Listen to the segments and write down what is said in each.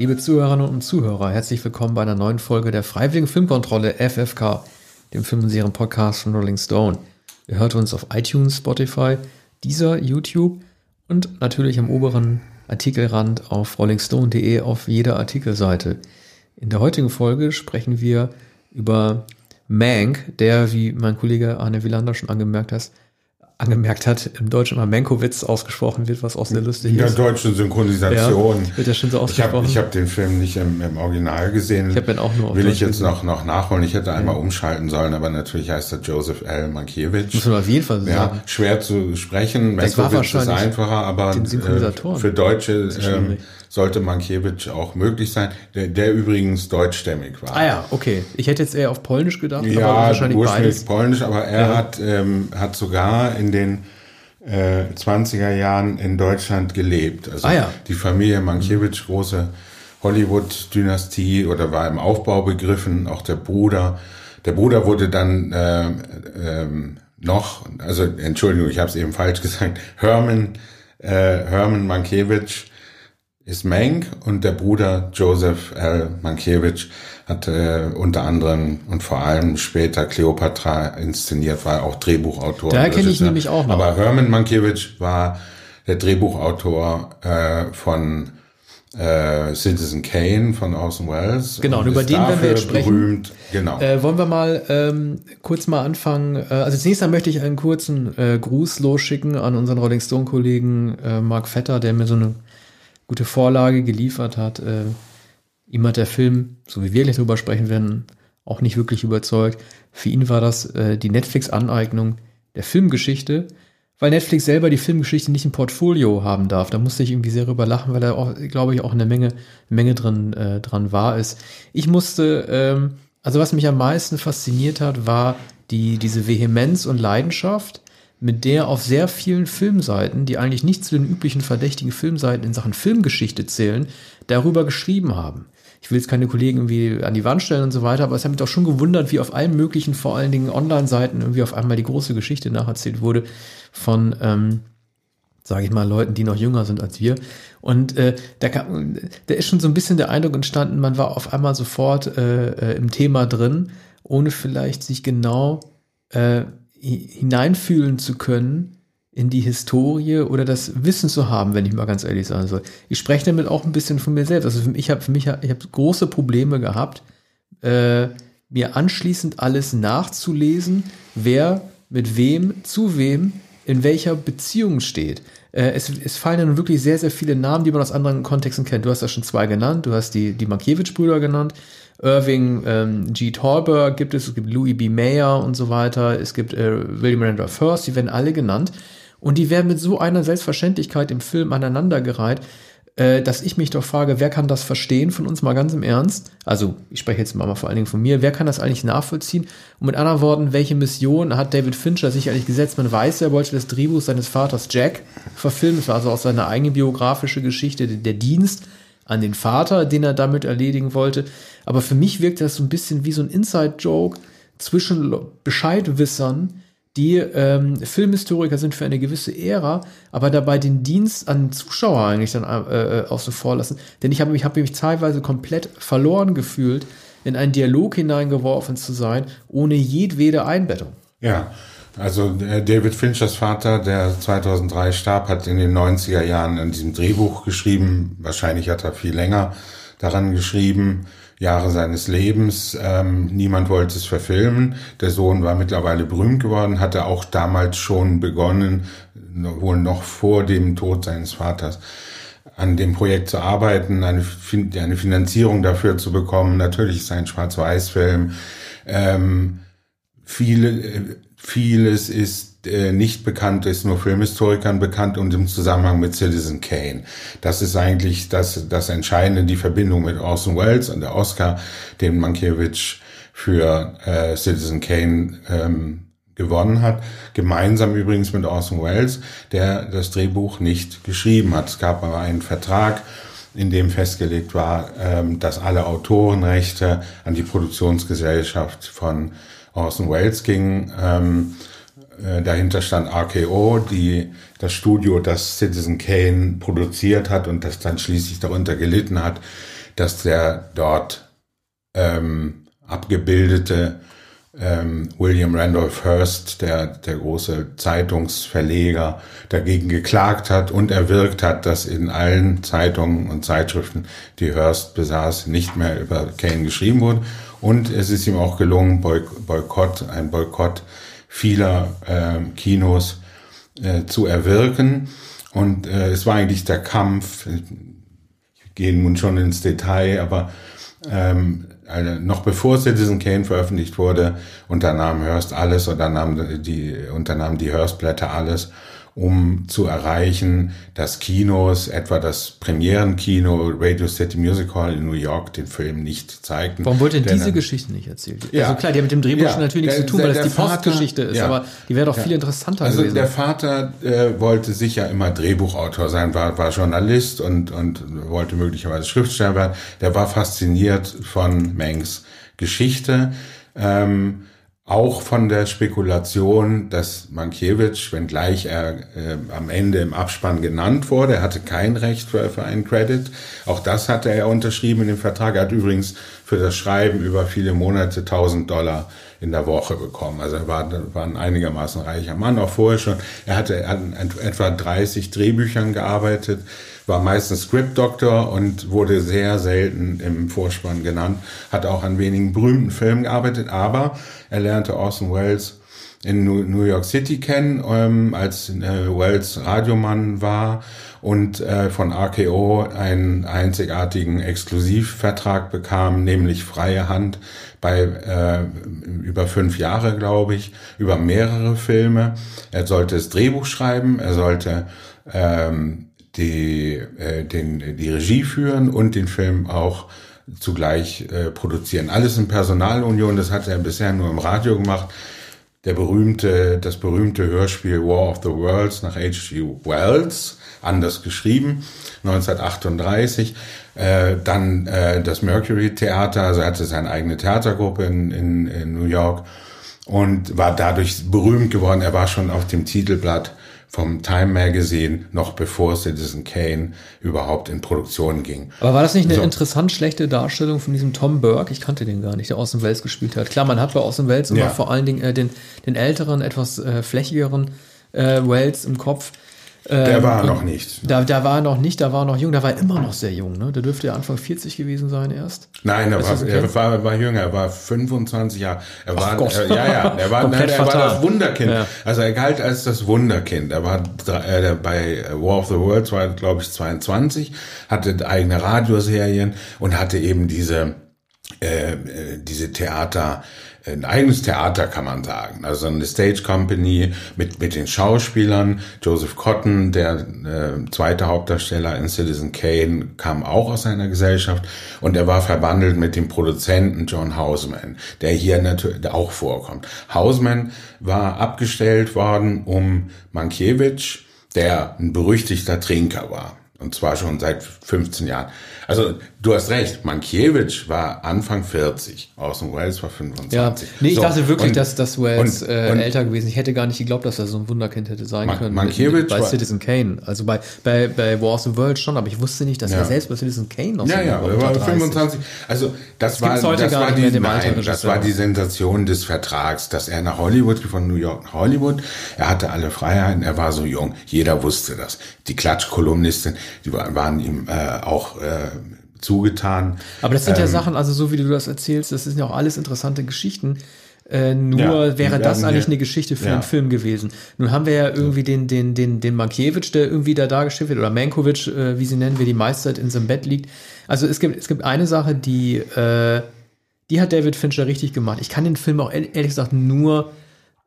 Liebe Zuhörerinnen und Zuhörer, herzlich willkommen bei einer neuen Folge der Freiwilligen Filmkontrolle FFK, dem Film- und Serien-Podcast von Rolling Stone. Ihr hört uns auf iTunes, Spotify, dieser YouTube und natürlich am oberen Artikelrand auf rollingstone.de auf jeder Artikelseite. In der heutigen Folge sprechen wir über Mank, der, wie mein Kollege Arne Wielander schon angemerkt hat, angemerkt hat, im Deutschen immer Menkowitz ausgesprochen wird, was auch sehr lustig In der ist. deutschen Synchronisation. Ja, wird ja schon so ich habe ausgesprochen. ich hab den Film nicht im, im Original gesehen. Ich hab ihn auch nur auf Will ich jetzt gesehen. noch, noch nachholen. Ich hätte einmal umschalten sollen, aber natürlich heißt er Joseph L. Mankiewicz. Muss man auf jeden Fall so Ja, sagen. schwer zu sprechen. Das war Mankiewicz ist wahrscheinlich einfacher, aber den äh, für Deutsche. Sollte Mankiewicz auch möglich sein, der, der übrigens deutschstämmig war. Ah ja, okay. Ich hätte jetzt eher auf Polnisch gedacht, aber Ja, wahrscheinlich ursprünglich beides. polnisch, aber er Ja. hat, ähm, hat sogar in den äh, 20er Jahren in Deutschland gelebt. Also Ah ja. die Familie Mankiewicz, große Hollywood-Dynastie oder war im Aufbau begriffen, auch der Bruder. Der Bruder wurde dann äh, ähm, noch, also Entschuldigung, ich habe es eben falsch gesagt, Herman, äh, Herman Mankiewicz ist Mank und der Bruder Joseph L. Mankiewicz hat äh, unter anderem und vor allem später Cleopatra inszeniert, war auch Drehbuchautor. Und kenne ich nämlich auch noch. Aber Herman Mankiewicz war der Drehbuchautor äh, von äh, Citizen Kane von Orson Welles. Genau, und über den werden wir jetzt sprechen. Berühmt. Genau. Äh, wollen wir mal ähm, kurz mal anfangen. Äh, also zunächst einmal möchte ich einen kurzen äh, Gruß losschicken an unseren Rolling Stone-Kollegen äh, Mark Vetter, der mir so eine gute Vorlage geliefert hat. Äh, ihm hat der Film, so wie wir gleich drüber sprechen werden, auch nicht wirklich überzeugt. Für ihn war das äh, die Netflix-Aneignung der Filmgeschichte, weil Netflix selber die Filmgeschichte nicht im Portfolio haben darf. Da musste ich irgendwie sehr rüber lachen, weil da auch, glaube ich, auch eine Menge, Menge drin, äh, dran wahr ist. Ich musste, ähm, also was mich am meisten fasziniert hat, war die, diese Vehemenz und Leidenschaft, mit der auf sehr vielen Filmseiten, die eigentlich nicht zu den üblichen verdächtigen Filmseiten in Sachen Filmgeschichte zählen, darüber geschrieben haben. Ich will jetzt keine Kollegen irgendwie an die Wand stellen und so weiter, aber es hat mich doch schon gewundert, wie auf allen möglichen, vor allen Dingen Online-Seiten, irgendwie auf einmal die große Geschichte nacherzählt wurde von, ähm, sage ich mal, Leuten, die noch jünger sind als wir. Und äh, da, kam, da ist schon so ein bisschen der Eindruck entstanden, man war auf einmal sofort äh, äh, im Thema drin, ohne vielleicht sich genau äh, hineinfühlen zu können in die Historie oder das Wissen zu haben, wenn ich mal ganz ehrlich sein soll. Ich spreche damit auch ein bisschen von mir selbst. Also für mich, ich habe für mich, ich habe große Probleme gehabt, äh, mir anschließend alles nachzulesen, wer mit wem, zu wem, in welcher Beziehung steht. Äh, es, es fallen ja nun wirklich sehr, sehr viele Namen, die man aus anderen Kontexten kennt. Du hast ja schon zwei genannt. Du hast die, die Mankiewicz-Brüder genannt. Irving ähm, G. Thalberg gibt es, es gibt Louis B. Mayer und so weiter. Es gibt äh, William Randolph Hearst, die werden alle genannt. Und die werden mit so einer Selbstverständlichkeit im Film aneinandergereiht, äh, dass ich mich doch frage, wer kann das verstehen von uns mal ganz im Ernst? Also, ich spreche jetzt mal vor allen Dingen von mir. Wer kann das eigentlich nachvollziehen? Und mit anderen Worten, welche Mission hat David Fincher sicherlich gesetzt? Man weiß, er wollte das Drehbuch seines Vaters Jack verfilmen. Das war also auch seine eigene biografische Geschichte, der Dienst an den Vater, den er damit erledigen wollte. Aber für mich wirkt das so ein bisschen wie so ein Inside-Joke zwischen Bescheidwissern, die ähm, Filmhistoriker sind für eine gewisse Ära, aber dabei den Dienst an Zuschauer eigentlich dann äh, äh, außen vor lassen. Denn ich habe mich, hab mich teilweise komplett verloren gefühlt, in einen Dialog hineingeworfen zu sein, ohne jedwede Einbettung. Ja, also äh, David Finchers Vater, der 2003 starb, hat in den 90er Jahren an diesem Drehbuch geschrieben. Wahrscheinlich hat er viel länger daran geschrieben, Jahre seines Lebens. Ähm, niemand wollte es verfilmen. Der Sohn war mittlerweile berühmt geworden, hatte auch damals schon begonnen, wohl noch vor dem Tod seines Vaters, an dem Projekt zu arbeiten, eine, Fin- eine Finanzierung dafür zu bekommen. Natürlich ist ein Schwarz-Weiß-Film. Ähm, viele, äh, vieles ist äh, nicht bekannt, ist nur Filmhistorikern bekannt und im Zusammenhang mit Citizen Kane. Das ist eigentlich das, das Entscheidende, die Verbindung mit Orson Welles und der Oscar, den Mankiewicz für äh, Citizen Kane ähm, gewonnen hat. Gemeinsam übrigens mit Orson Welles, der das Drehbuch nicht geschrieben hat. Es gab aber einen Vertrag, in dem festgelegt war, ähm, dass alle Autorenrechte an die Produktionsgesellschaft von Orson Welles gingen. Ähm, äh, dahinter stand RKO, die das Studio, das Citizen Kane produziert hat und das dann schließlich darunter gelitten hat, dass der dort ähm, abgebildete ähm, William Randolph Hearst, der, der große Zeitungsverleger, dagegen geklagt hat und erwirkt hat, dass in allen Zeitungen und Zeitschriften, die Hearst besaß, nicht mehr über Kane geschrieben wurde. Und es ist ihm auch gelungen, Boykott, ein Boykott vieler äh, Kinos äh, zu erwirken. Und äh, es war eigentlich der Kampf, ich gehe nun schon ins Detail, aber ähm, also noch bevor Citizen Kane veröffentlicht wurde, unternahm Hearst alles oder nahm die, unternahm die Hearst-Blätter alles um zu erreichen, dass Kinos, etwa das Premierenkino Radio City Music Hall in New York, den Film nicht zeigten. Warum wurde denn diese Geschichte nicht erzählt? Ja, also klar, die haben mit dem Drehbuch ja, natürlich nichts der, zu tun, weil der, das die Postgeschichte ist, ja, aber die wäre doch viel interessanter also gewesen. der Vater äh, wollte sicher immer Drehbuchautor sein, war, war Journalist und, und wollte möglicherweise Schriftsteller werden. Der war fasziniert von Mengs Geschichte. Ähm, auch von der Spekulation, dass Mankiewicz, wenngleich er äh, am Ende im Abspann genannt wurde, er hatte kein Recht für, für einen Credit. Auch das hatte er unterschrieben in dem Vertrag. Er hat übrigens für das Schreiben über viele Monate 1000 Dollar in der Woche bekommen. Also er war, war ein einigermaßen reicher Mann, auch vorher schon. Er hatte an etwa 30 Drehbüchern gearbeitet war meistens Script Doctor und wurde sehr selten im Vorspann genannt, hat auch an wenigen berühmten Filmen gearbeitet, aber er lernte Orson Welles in New York City kennen, ähm, als äh, Wells Radiomann war und äh, von RKO einen einzigartigen Exklusivvertrag bekam, nämlich freie Hand bei äh, über fünf Jahre, glaube ich, über mehrere Filme. Er sollte das Drehbuch schreiben, er sollte ähm, die, äh, den, die Regie führen und den Film auch zugleich äh, produzieren. Alles in Personalunion, das hat er bisher nur im Radio gemacht. Der berühmte, das berühmte Hörspiel War of the Worlds nach H.G. Wells, anders geschrieben, 1938. Äh, dann äh, das Mercury Theater, also er hatte seine eigene Theatergruppe in, in, in New York und war dadurch berühmt geworden. Er war schon auf dem Titelblatt vom Time Magazine, noch bevor Citizen Kane überhaupt in Produktion ging. Aber war das nicht eine so. interessant schlechte Darstellung von diesem Tom Burke? Ich kannte den gar nicht, der Orson Welles gespielt hat. Klar, man hat bei Orson Welles immer ja. vor allen Dingen äh, den, den älteren, etwas äh, flächigeren äh, Welles im Kopf. Der ähm, war noch nicht. Da, da war er noch nicht, da war er noch jung, da war er immer noch sehr jung, ne? Der dürfte ja Anfang 40 gewesen sein erst. Nein, er, war, okay? er war, war jünger, er war 25 Jahre. Er war, Gott. Er, ja, ja, er war, nein, er war das Wunderkind. Ja. Also er galt als das Wunderkind. Er war äh, bei War of the Worlds war, glaube ich, 22, hatte eigene Radioserien und hatte eben diese, äh, äh diese Theater, ein eigenes Theater, kann man sagen. Also eine Stage Company mit, mit den Schauspielern. Joseph Cotton, der äh, zweite Hauptdarsteller in Citizen Kane, kam auch aus seiner Gesellschaft und er war verbandelt mit dem Produzenten John Houseman, der hier natürlich auch vorkommt. Houseman war abgestellt worden, um Mankiewicz, der ein berüchtigter Trinker war. Und zwar schon seit 15 Jahren. Also du hast recht, Mankiewicz war Anfang 40, Orson Welles war 25. Ja, nee, ich so, dachte wirklich, und, dass, dass Welles und, äh, und, älter gewesen Ich hätte gar nicht geglaubt, dass er so ein Wunderkind hätte sein Man, können. Mankiewicz bei Citizen Kane. Also bei, bei, bei Wars and World schon, aber ich wusste nicht, dass ja. er selbst bei Citizen Kane noch ja, so Ja, ja, er war 25. Also das, das war, das, war die, nein, das war die Sensation des Vertrags, dass er nach Hollywood, von New York nach Hollywood, er hatte alle Freiheiten, er war so jung, jeder wusste das. Die Klatschkolumnisten, die waren ihm äh, auch äh, zugetan. Aber das sind ähm, ja Sachen, also so wie du das erzählst, das sind ja auch alles interessante Geschichten. Äh, nur ja, wäre das eigentlich eine Geschichte für ja. einen Film gewesen. Nun haben wir ja irgendwie den, den, den, den Mankiewicz, der irgendwie da dargestellt wird, oder Mankovic, äh, wie sie nennen, wie die meiste Zeit in seinem Bett liegt. Also es gibt, es gibt eine Sache, die, äh, die hat David Fincher richtig gemacht. Ich kann den Film auch ehrlich gesagt nur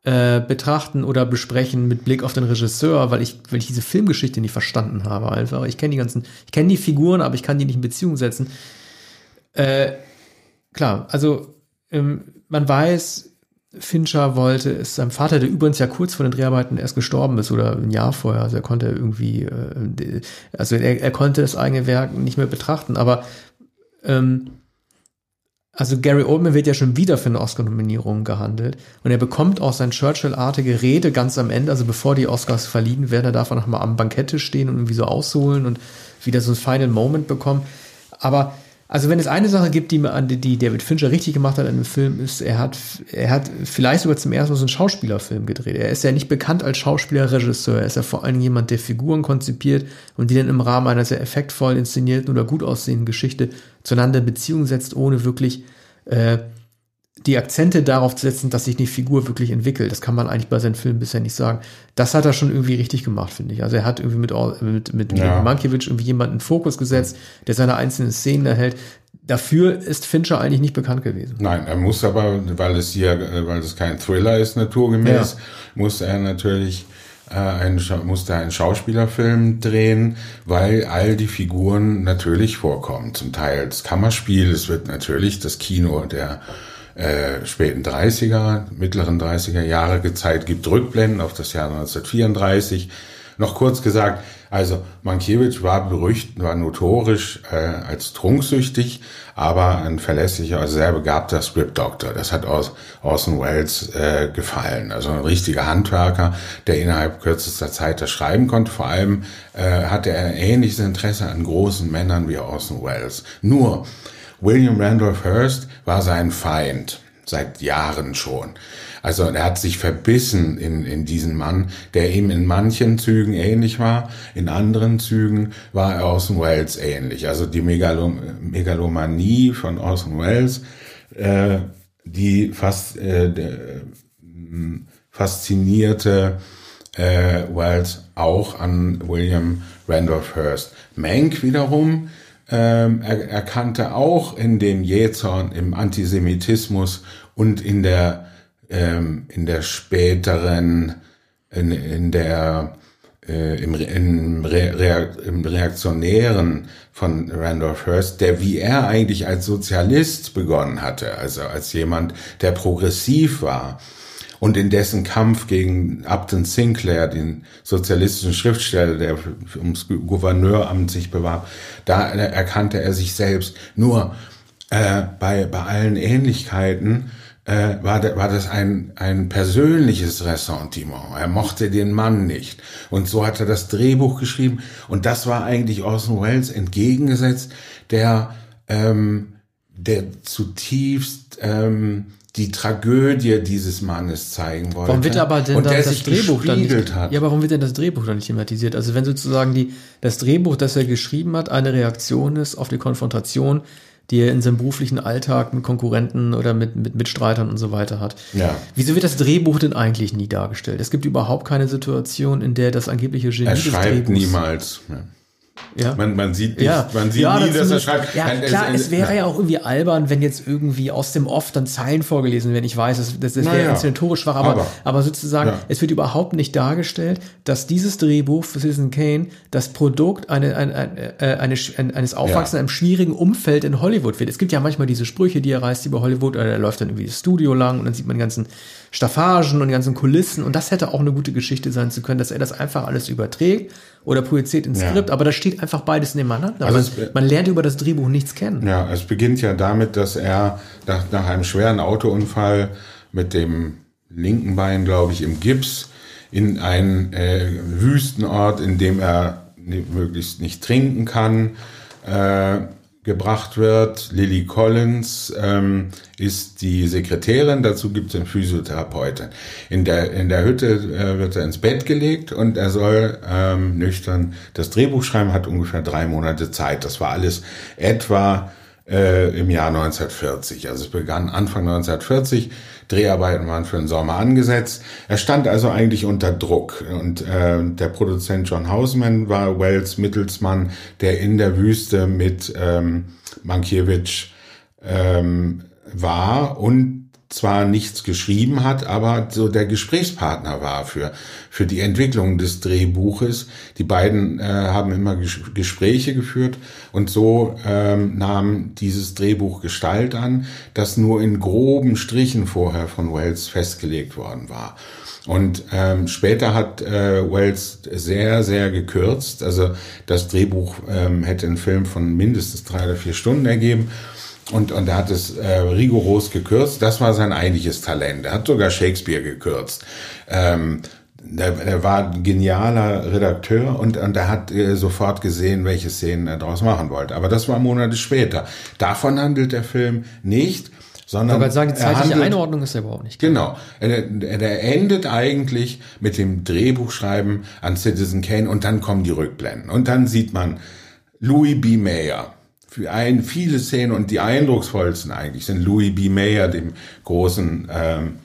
äh, betrachten oder besprechen mit Blick auf den Regisseur, weil ich, weil ich diese Filmgeschichte nicht verstanden habe einfach. Ich kenne die ganzen, ich kenne die Figuren, aber ich kann die nicht in Beziehung setzen. Äh, klar, also ähm, man weiß, Fincher wollte es seinem Vater, der übrigens ja kurz vor den Dreharbeiten erst gestorben ist oder ein Jahr vorher, also er konnte irgendwie, äh, also er, er konnte das eigene Werk nicht mehr betrachten, aber ähm, also Gary Oldman wird ja schon wieder für eine Oscar-Nominierung gehandelt und er bekommt auch sein Churchill-artige Rede ganz am Ende, also bevor die Oscars verliehen werden, er darf er nochmal am Bankette stehen und irgendwie so ausholen und wieder so ein Final Moment bekommen. Aber Also wenn es eine Sache gibt, die, die David Fincher richtig gemacht hat in dem Film, ist, er hat, er hat vielleicht sogar zum ersten Mal so einen Schauspielerfilm gedreht. Er ist ja nicht bekannt als Schauspieler-Regisseur. Er ist ja vor allem jemand, der Figuren konzipiert und die dann im Rahmen einer sehr effektvoll inszenierten oder gut aussehenden Geschichte zueinander in Beziehung setzt, ohne wirklich äh, die Akzente darauf zu setzen, dass sich eine Figur wirklich entwickelt. Das kann man eigentlich bei seinen Filmen bisher nicht sagen. Das hat er schon irgendwie richtig gemacht, finde ich. Also er hat irgendwie mit, mit, mit ja. Mankiewicz irgendwie jemanden in Fokus gesetzt, der seine einzelnen Szenen erhält. Dafür ist Fincher eigentlich nicht bekannt gewesen. Nein, er muss aber, weil es hier, weil es kein Thriller ist, naturgemäß, ja. muss er natürlich äh, einen, musste einen Schauspielerfilm drehen, weil all die Figuren natürlich vorkommen. Zum Teil das Kammerspiel, es wird natürlich das Kino der äh, späten 30er, mittleren 30er Jahre gezeigt, gibt Rückblenden auf das Jahr 1934. Noch kurz gesagt, also Mankiewicz war berüchtigt, war notorisch äh, als trunksüchtig, aber ein verlässlicher, also sehr begabter Script Doctor. Das hat aus Orson Welles äh, gefallen. Also ein richtiger Handwerker, der innerhalb kürzester Zeit das schreiben konnte. Vor allem äh, hatte er ein ähnliches Interesse an großen Männern wie Orson Welles. Nur William Randolph Hearst war sein Feind seit Jahren schon. Also er hat sich verbissen in, in diesen Mann, der ihm in manchen Zügen ähnlich war, in anderen Zügen war er Orson Welles ähnlich. Also die Megalom Megalomanie von Orson Welles, äh, die fast äh, der, faszinierte äh, Welles auch an William Randolph Hearst. Mank wiederum ähm, er, erkannte auch in dem Jähzorn, im Antisemitismus und in der, ähm, in der späteren, in, in der, äh, im, im, Re, im Reaktionären von Randolph Hearst, der wie er eigentlich als Sozialist begonnen hatte, also als jemand, der progressiv war, und in dessen Kampf gegen Upton Sinclair, den sozialistischen Schriftsteller, der ums Gouverneuramt sich bewarb, da erkannte er sich selbst. Nur äh, bei, bei allen Ähnlichkeiten äh, war, war das ein, ein persönliches Ressentiment. Er mochte den Mann nicht. Und so hat er das Drehbuch geschrieben. Und das war eigentlich Orson Welles entgegengesetzt, der, ähm, der zutiefst ähm, die Tragödie dieses Mannes zeigen wollte. Warum wird aber denn und dann der das Drehbuch dann nicht, hat. Ja, warum wird denn das Drehbuch dann nicht thematisiert? Also wenn sozusagen die, das Drehbuch, das er geschrieben hat, eine Reaktion ist auf die Konfrontation, die er in seinem beruflichen Alltag mit Konkurrenten oder mit, mit Mitstreitern und so weiter hat. Ja. Wieso wird das Drehbuch denn eigentlich nie dargestellt? Es gibt überhaupt keine Situation, in der das angebliche Genie er des schreibt Drehbuchs niemals. Ja. Ja. Man, man sieht nicht, Ja, man sieht ja, nie, dass er schreibt. Ja, Nein, klar, es wäre ja. ja auch irgendwie albern, wenn jetzt irgendwie aus dem Off dann Zeilen vorgelesen werden. Ich weiß, das, das, das wäre inszenatorisch schwach, aber, aber, Aber- sozusagen, es wird überhaupt nicht dargestellt, dass dieses Drehbuch für Citizen Kane das Produkt eine, eine, eine, äh, eine, ein- eines Aufwachsens in einem schwierigen Umfeld in Hollywood wird. Es gibt ja manchmal diese Sprüche, die er reißt über Hollywood, oder er läuft dann irgendwie das Studio lang und dann sieht man die ganzen Staffagen und die ganzen Kulissen und das hätte auch eine gute Geschichte sein zu können, dass er das einfach alles überträgt oder projiziert ins Ja. Skript, aber da steht einfach beides nebeneinander. Also man, man lernt über das Drehbuch nichts kennen. Ja, es beginnt ja damit, dass er nach, nach einem schweren Autounfall mit dem linken Bein, glaube ich, im Gips in einen äh, Wüstenort, in dem er möglichst nicht trinken kann, äh, gebracht wird. Lily Collins ähm, ist die Sekretärin, dazu gibt es einen Physiotherapeuten. In der, in der Hütte äh, wird er ins Bett gelegt und er soll ähm, nüchtern das Drehbuch schreiben, hat ungefähr drei Monate Zeit. Das war alles etwa äh, im Jahr 1940. Also es begann Anfang 1940. Dreharbeiten waren für den Sommer angesetzt. Er stand also eigentlich unter Druck. Und äh, der Produzent John Houseman war Wells Mittelsmann, der in der Wüste mit ähm, Mankiewicz ähm, war und zwar nichts geschrieben hat, aber so der Gesprächspartner war für, für die Entwicklung des Drehbuches. Die beiden äh, haben immer ges Gespräche geführt und so ähm, nahm dieses Drehbuch Gestalt an, das nur in groben Strichen vorher von Wells festgelegt worden war. Und ähm, später hat äh, Wells sehr, sehr gekürzt. Also das Drehbuch ähm, hätte einen Film von mindestens drei oder vier Stunden ergeben. Und, und er hat es äh, rigoros gekürzt. Das war sein eigentliches Talent. Er hat sogar Shakespeare gekürzt. Ähm, der, der war ein genialer Redakteur und, und er hat äh, sofort gesehen, welche Szenen er daraus machen wollte. Aber das war Monate später. Davon handelt der Film nicht, sondern. Aber sagen, die zeitliche Einordnung ist ja überhaupt nicht. Klar. Genau. Er, er endet eigentlich mit dem Drehbuchschreiben an Citizen Kane und dann kommen die Rückblenden. Und dann sieht man Louis B. Mayer. Für ein, viele Szenen und die eindrucksvollsten eigentlich sind Louis B. Mayer, dem großen ähm,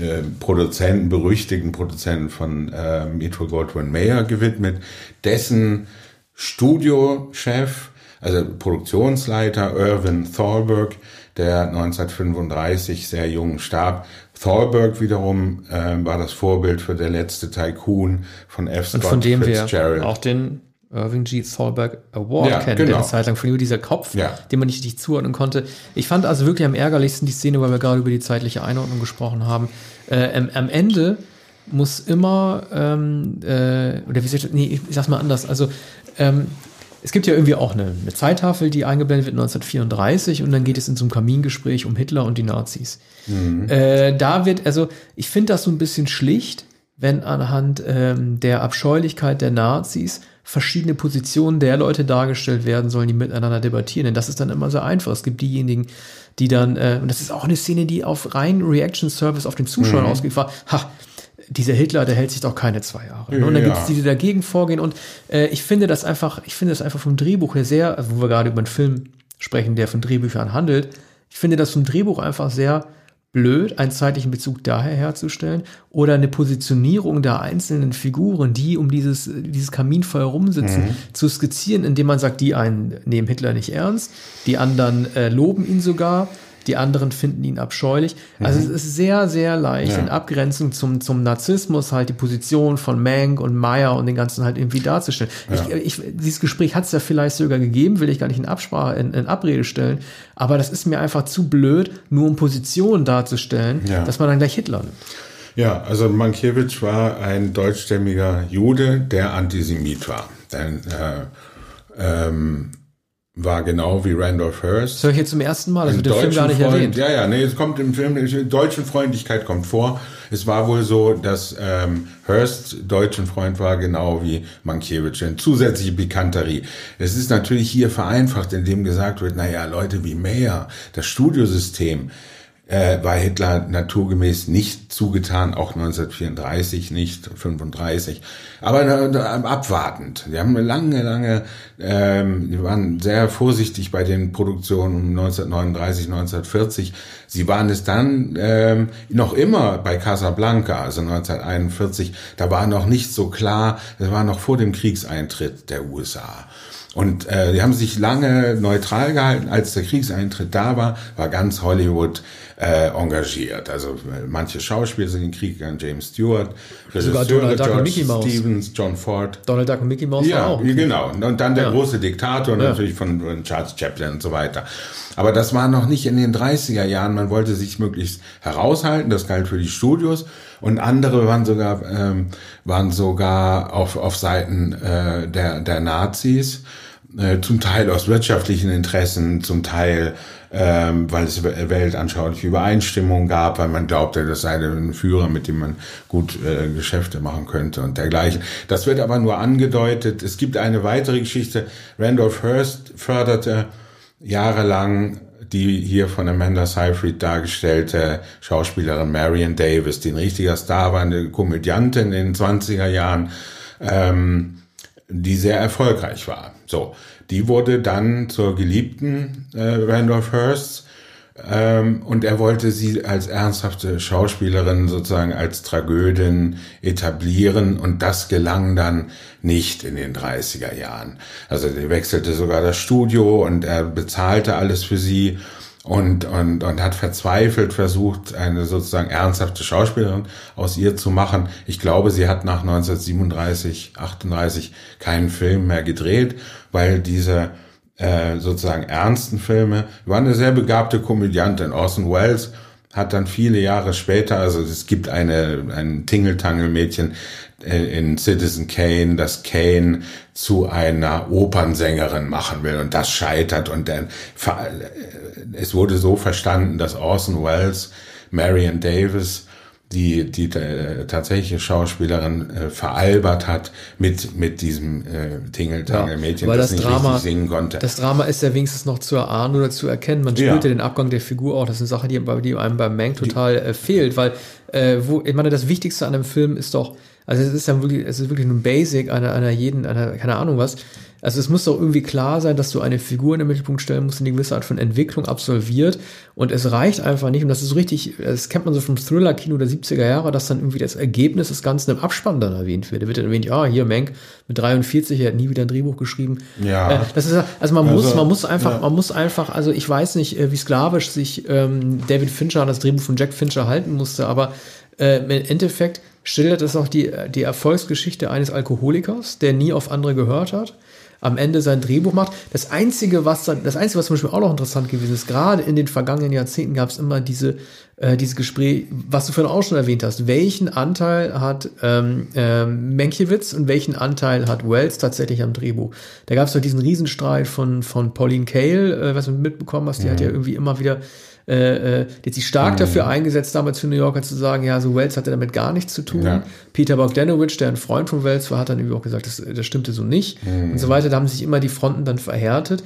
äh, Produzenten, berüchtigten Produzenten von äh, Metro Goldwyn Mayer gewidmet, dessen Studiochef, also Produktionsleiter Irvin Thalberg, der 1935 sehr jung starb. Thalberg wiederum äh, war das Vorbild für der letzte Tycoon von F. Scott Und von dem wir auch den Irving G. Thalberg Award ja, kennt, genau. der eine Zeit lang von ihm dieser Kopf, ja. den man nicht richtig zuordnen konnte. Ich fand also wirklich am ärgerlichsten die Szene, weil wir gerade über die zeitliche Einordnung gesprochen haben. Äh, am, am, Ende muss immer, ähm, äh, oder wie soll ich, nee, ich, ich sag's mal anders, also ähm, es gibt ja irgendwie auch eine, eine Zeittafel, die eingeblendet wird 1934 und dann geht es in so einem Kamingespräch um Hitler und die Nazis. Mhm. Äh, da wird, also ich finde das so ein bisschen schlicht, wenn anhand ähm, der Abscheulichkeit der Nazis verschiedene Positionen der Leute dargestellt werden sollen, die miteinander debattieren. Denn das ist dann immer so einfach. Es gibt diejenigen, die dann, äh, und das ist auch eine Szene, die auf rein Reaction Service auf den Zuschauer mhm. ausgeht, war, ha, dieser Hitler, der hält sich doch keine zwei Jahre. Ne? Und dann ja. gibt es die, die dagegen vorgehen. Und äh, ich finde das einfach, ich finde das einfach vom Drehbuch her sehr, also wo wir gerade über einen Film sprechen, der von Drehbüchern handelt, ich finde das vom Drehbuch einfach sehr blöd, einen zeitlichen Bezug daher herzustellen oder eine Positionierung der einzelnen Figuren, die um dieses, dieses Kaminfeuer rumsitzen, mhm. zu skizzieren, indem man sagt, die einen nehmen Hitler nicht ernst, die anderen äh, loben ihn sogar, die anderen finden ihn abscheulich. Also mhm. es ist sehr, sehr leicht ja. in Abgrenzung zum, zum Narzissmus halt die Position von Mank und Meyer und den ganzen halt irgendwie darzustellen. Ja. Ich, ich, dieses Gespräch hat es ja vielleicht sogar gegeben, will ich gar nicht in Absprache, in, in Abrede stellen, aber das ist mir einfach zu blöd, nur um Positionen darzustellen, ja. dass man dann gleich Hitler nimmt. Ja, also Mankiewicz war ein deutschstämmiger Jude, der Antisemit war. Denn äh, ähm, war genau wie Randolph Hearst. Das höre ich jetzt zum ersten Mal, das wird im Film gar nicht Freund, erwähnt. Ja, ja, nee, es kommt im Film, deutschen Freundlichkeit kommt vor. Es war wohl so, dass ähm, Hearst deutschen Freund war, genau wie Mankiewicz. Eine zusätzliche Pikanterie. Es ist natürlich hier vereinfacht, indem gesagt wird, naja, Leute wie Mayer, das Studiosystem, äh, war Hitler naturgemäß nicht zugetan, auch 1934 nicht, 35, aber äh, abwartend. Die haben lange, lange, ähm, die waren sehr vorsichtig bei den Produktionen um 1939, 1940. Sie waren es dann ähm, noch immer bei Casablanca, also 1941. Da war noch nicht so klar, das war noch vor dem Kriegseintritt der USA. Und äh, die haben sich lange neutral gehalten. Als der Kriegseintritt da war, war ganz Hollywood äh, engagiert. Also manche Schauspieler sind in den Krieg gegangen, James Stewart, Sogar Donald Duck und Mickey Mouse. Stevens, John Ford. Donald Duck und Mickey Mouse ja, auch. genau. Und dann der ja. große Diktator ja. natürlich von, von Charles Chaplin und so weiter. Aber das war noch nicht in den 30er Jahren. Man wollte sich möglichst heraushalten. Das galt für die Studios. Und andere waren sogar, ähm, waren sogar auf, auf Seiten äh, der, der Nazis. Äh, zum Teil aus wirtschaftlichen Interessen, zum Teil ähm, weil es weltanschauliche Übereinstimmung gab, weil man glaubte, das sei ein Führer, mit dem man gut äh, Geschäfte machen könnte und dergleichen. Das wird aber nur angedeutet. Es gibt eine weitere Geschichte. Randolph Hearst förderte jahrelang die hier von Amanda Seyfried dargestellte Schauspielerin Marion Davis, die ein richtiger Star war, eine Komödiantin in den 20er Jahren, ähm, die sehr erfolgreich war. So, die wurde dann zur Geliebten äh, Randolph Hearst ähm, und er wollte sie als ernsthafte Schauspielerin sozusagen als Tragödin etablieren und das gelang dann nicht in den 30er Jahren. Also er wechselte sogar das Studio und er bezahlte alles für sie und, und, und hat verzweifelt versucht, eine sozusagen ernsthafte Schauspielerin aus ihr zu machen. Ich glaube, sie hat nach 1937, 38 keinen Film mehr gedreht, weil diese äh, sozusagen ernsten Filme, war eine sehr begabte Komödiantin, Orson Welles, hat dann viele Jahre später, also es gibt eine, ein Tingeltangel-Mädchen äh, in Citizen Kane, das Kane zu einer Opernsängerin machen will und das scheitert und dann, es wurde so verstanden, dass Orson Welles Marion Davis die die äh, tatsächliche Schauspielerin äh, veralbert hat mit mit diesem äh, Tingeltangel Mädchen, weil das, das nicht Drama- richtig singen konnte. Das Drama ist ja wenigstens noch zu erahnen oder zu erkennen. Man Ja. spürt ja den Abgang der Figur auch. Das ist eine Sache, die, die einem beim Mank total äh, fehlt, weil äh, wo, ich meine, das Wichtigste an einem Film ist doch, also es ist ja wirklich, es ist wirklich ein Basic einer, einer jeden, einer, keine Ahnung was. Also es muss doch irgendwie klar sein, dass du eine Figur in den Mittelpunkt stellen musst, die eine gewisse Art von Entwicklung absolviert. Und es reicht einfach nicht. Und das ist so richtig, das kennt man so vom Thriller-Kino der 70er Jahre, dass dann irgendwie das Ergebnis des Ganzen im Abspann dann erwähnt wird. Da wird dann erwähnt, ja, hier Mank mit 43, er hat nie wieder ein Drehbuch geschrieben. Ja. Äh, das ist, also man muss, Also, man muss einfach, ja. man muss einfach, also ich weiß nicht, äh, wie sklavisch sich ähm, David Fincher an das Drehbuch von Jack Fincher halten musste, aber äh, im Endeffekt schildert es auch die, die Erfolgsgeschichte eines Alkoholikers, der nie auf andere gehört hat, am Ende sein Drehbuch macht. Das Einzige, was dann, das Einzige, was zum Beispiel auch noch interessant gewesen ist, gerade in den vergangenen Jahrzehnten gab es immer diese, äh, diese Gespräche, was du vorhin auch schon erwähnt hast. Welchen Anteil hat ähm, ähm, Mankiewicz und welchen Anteil hat Wells tatsächlich am Drehbuch? Da gab es doch diesen Riesenstreit von, von Pauline Kael, äh, was du mitbekommen hast, die hat ja irgendwie immer wieder äh, äh, die hat sich stark dafür eingesetzt, damals für New Yorker zu sagen, ja, so Wells hatte damit gar nichts zu tun. Ja. Peter Bogdanovich, der ein Freund von Wells war, hat dann irgendwie auch gesagt, das, das stimmte so nicht und so weiter. Da haben sich immer die Fronten dann verhärtet.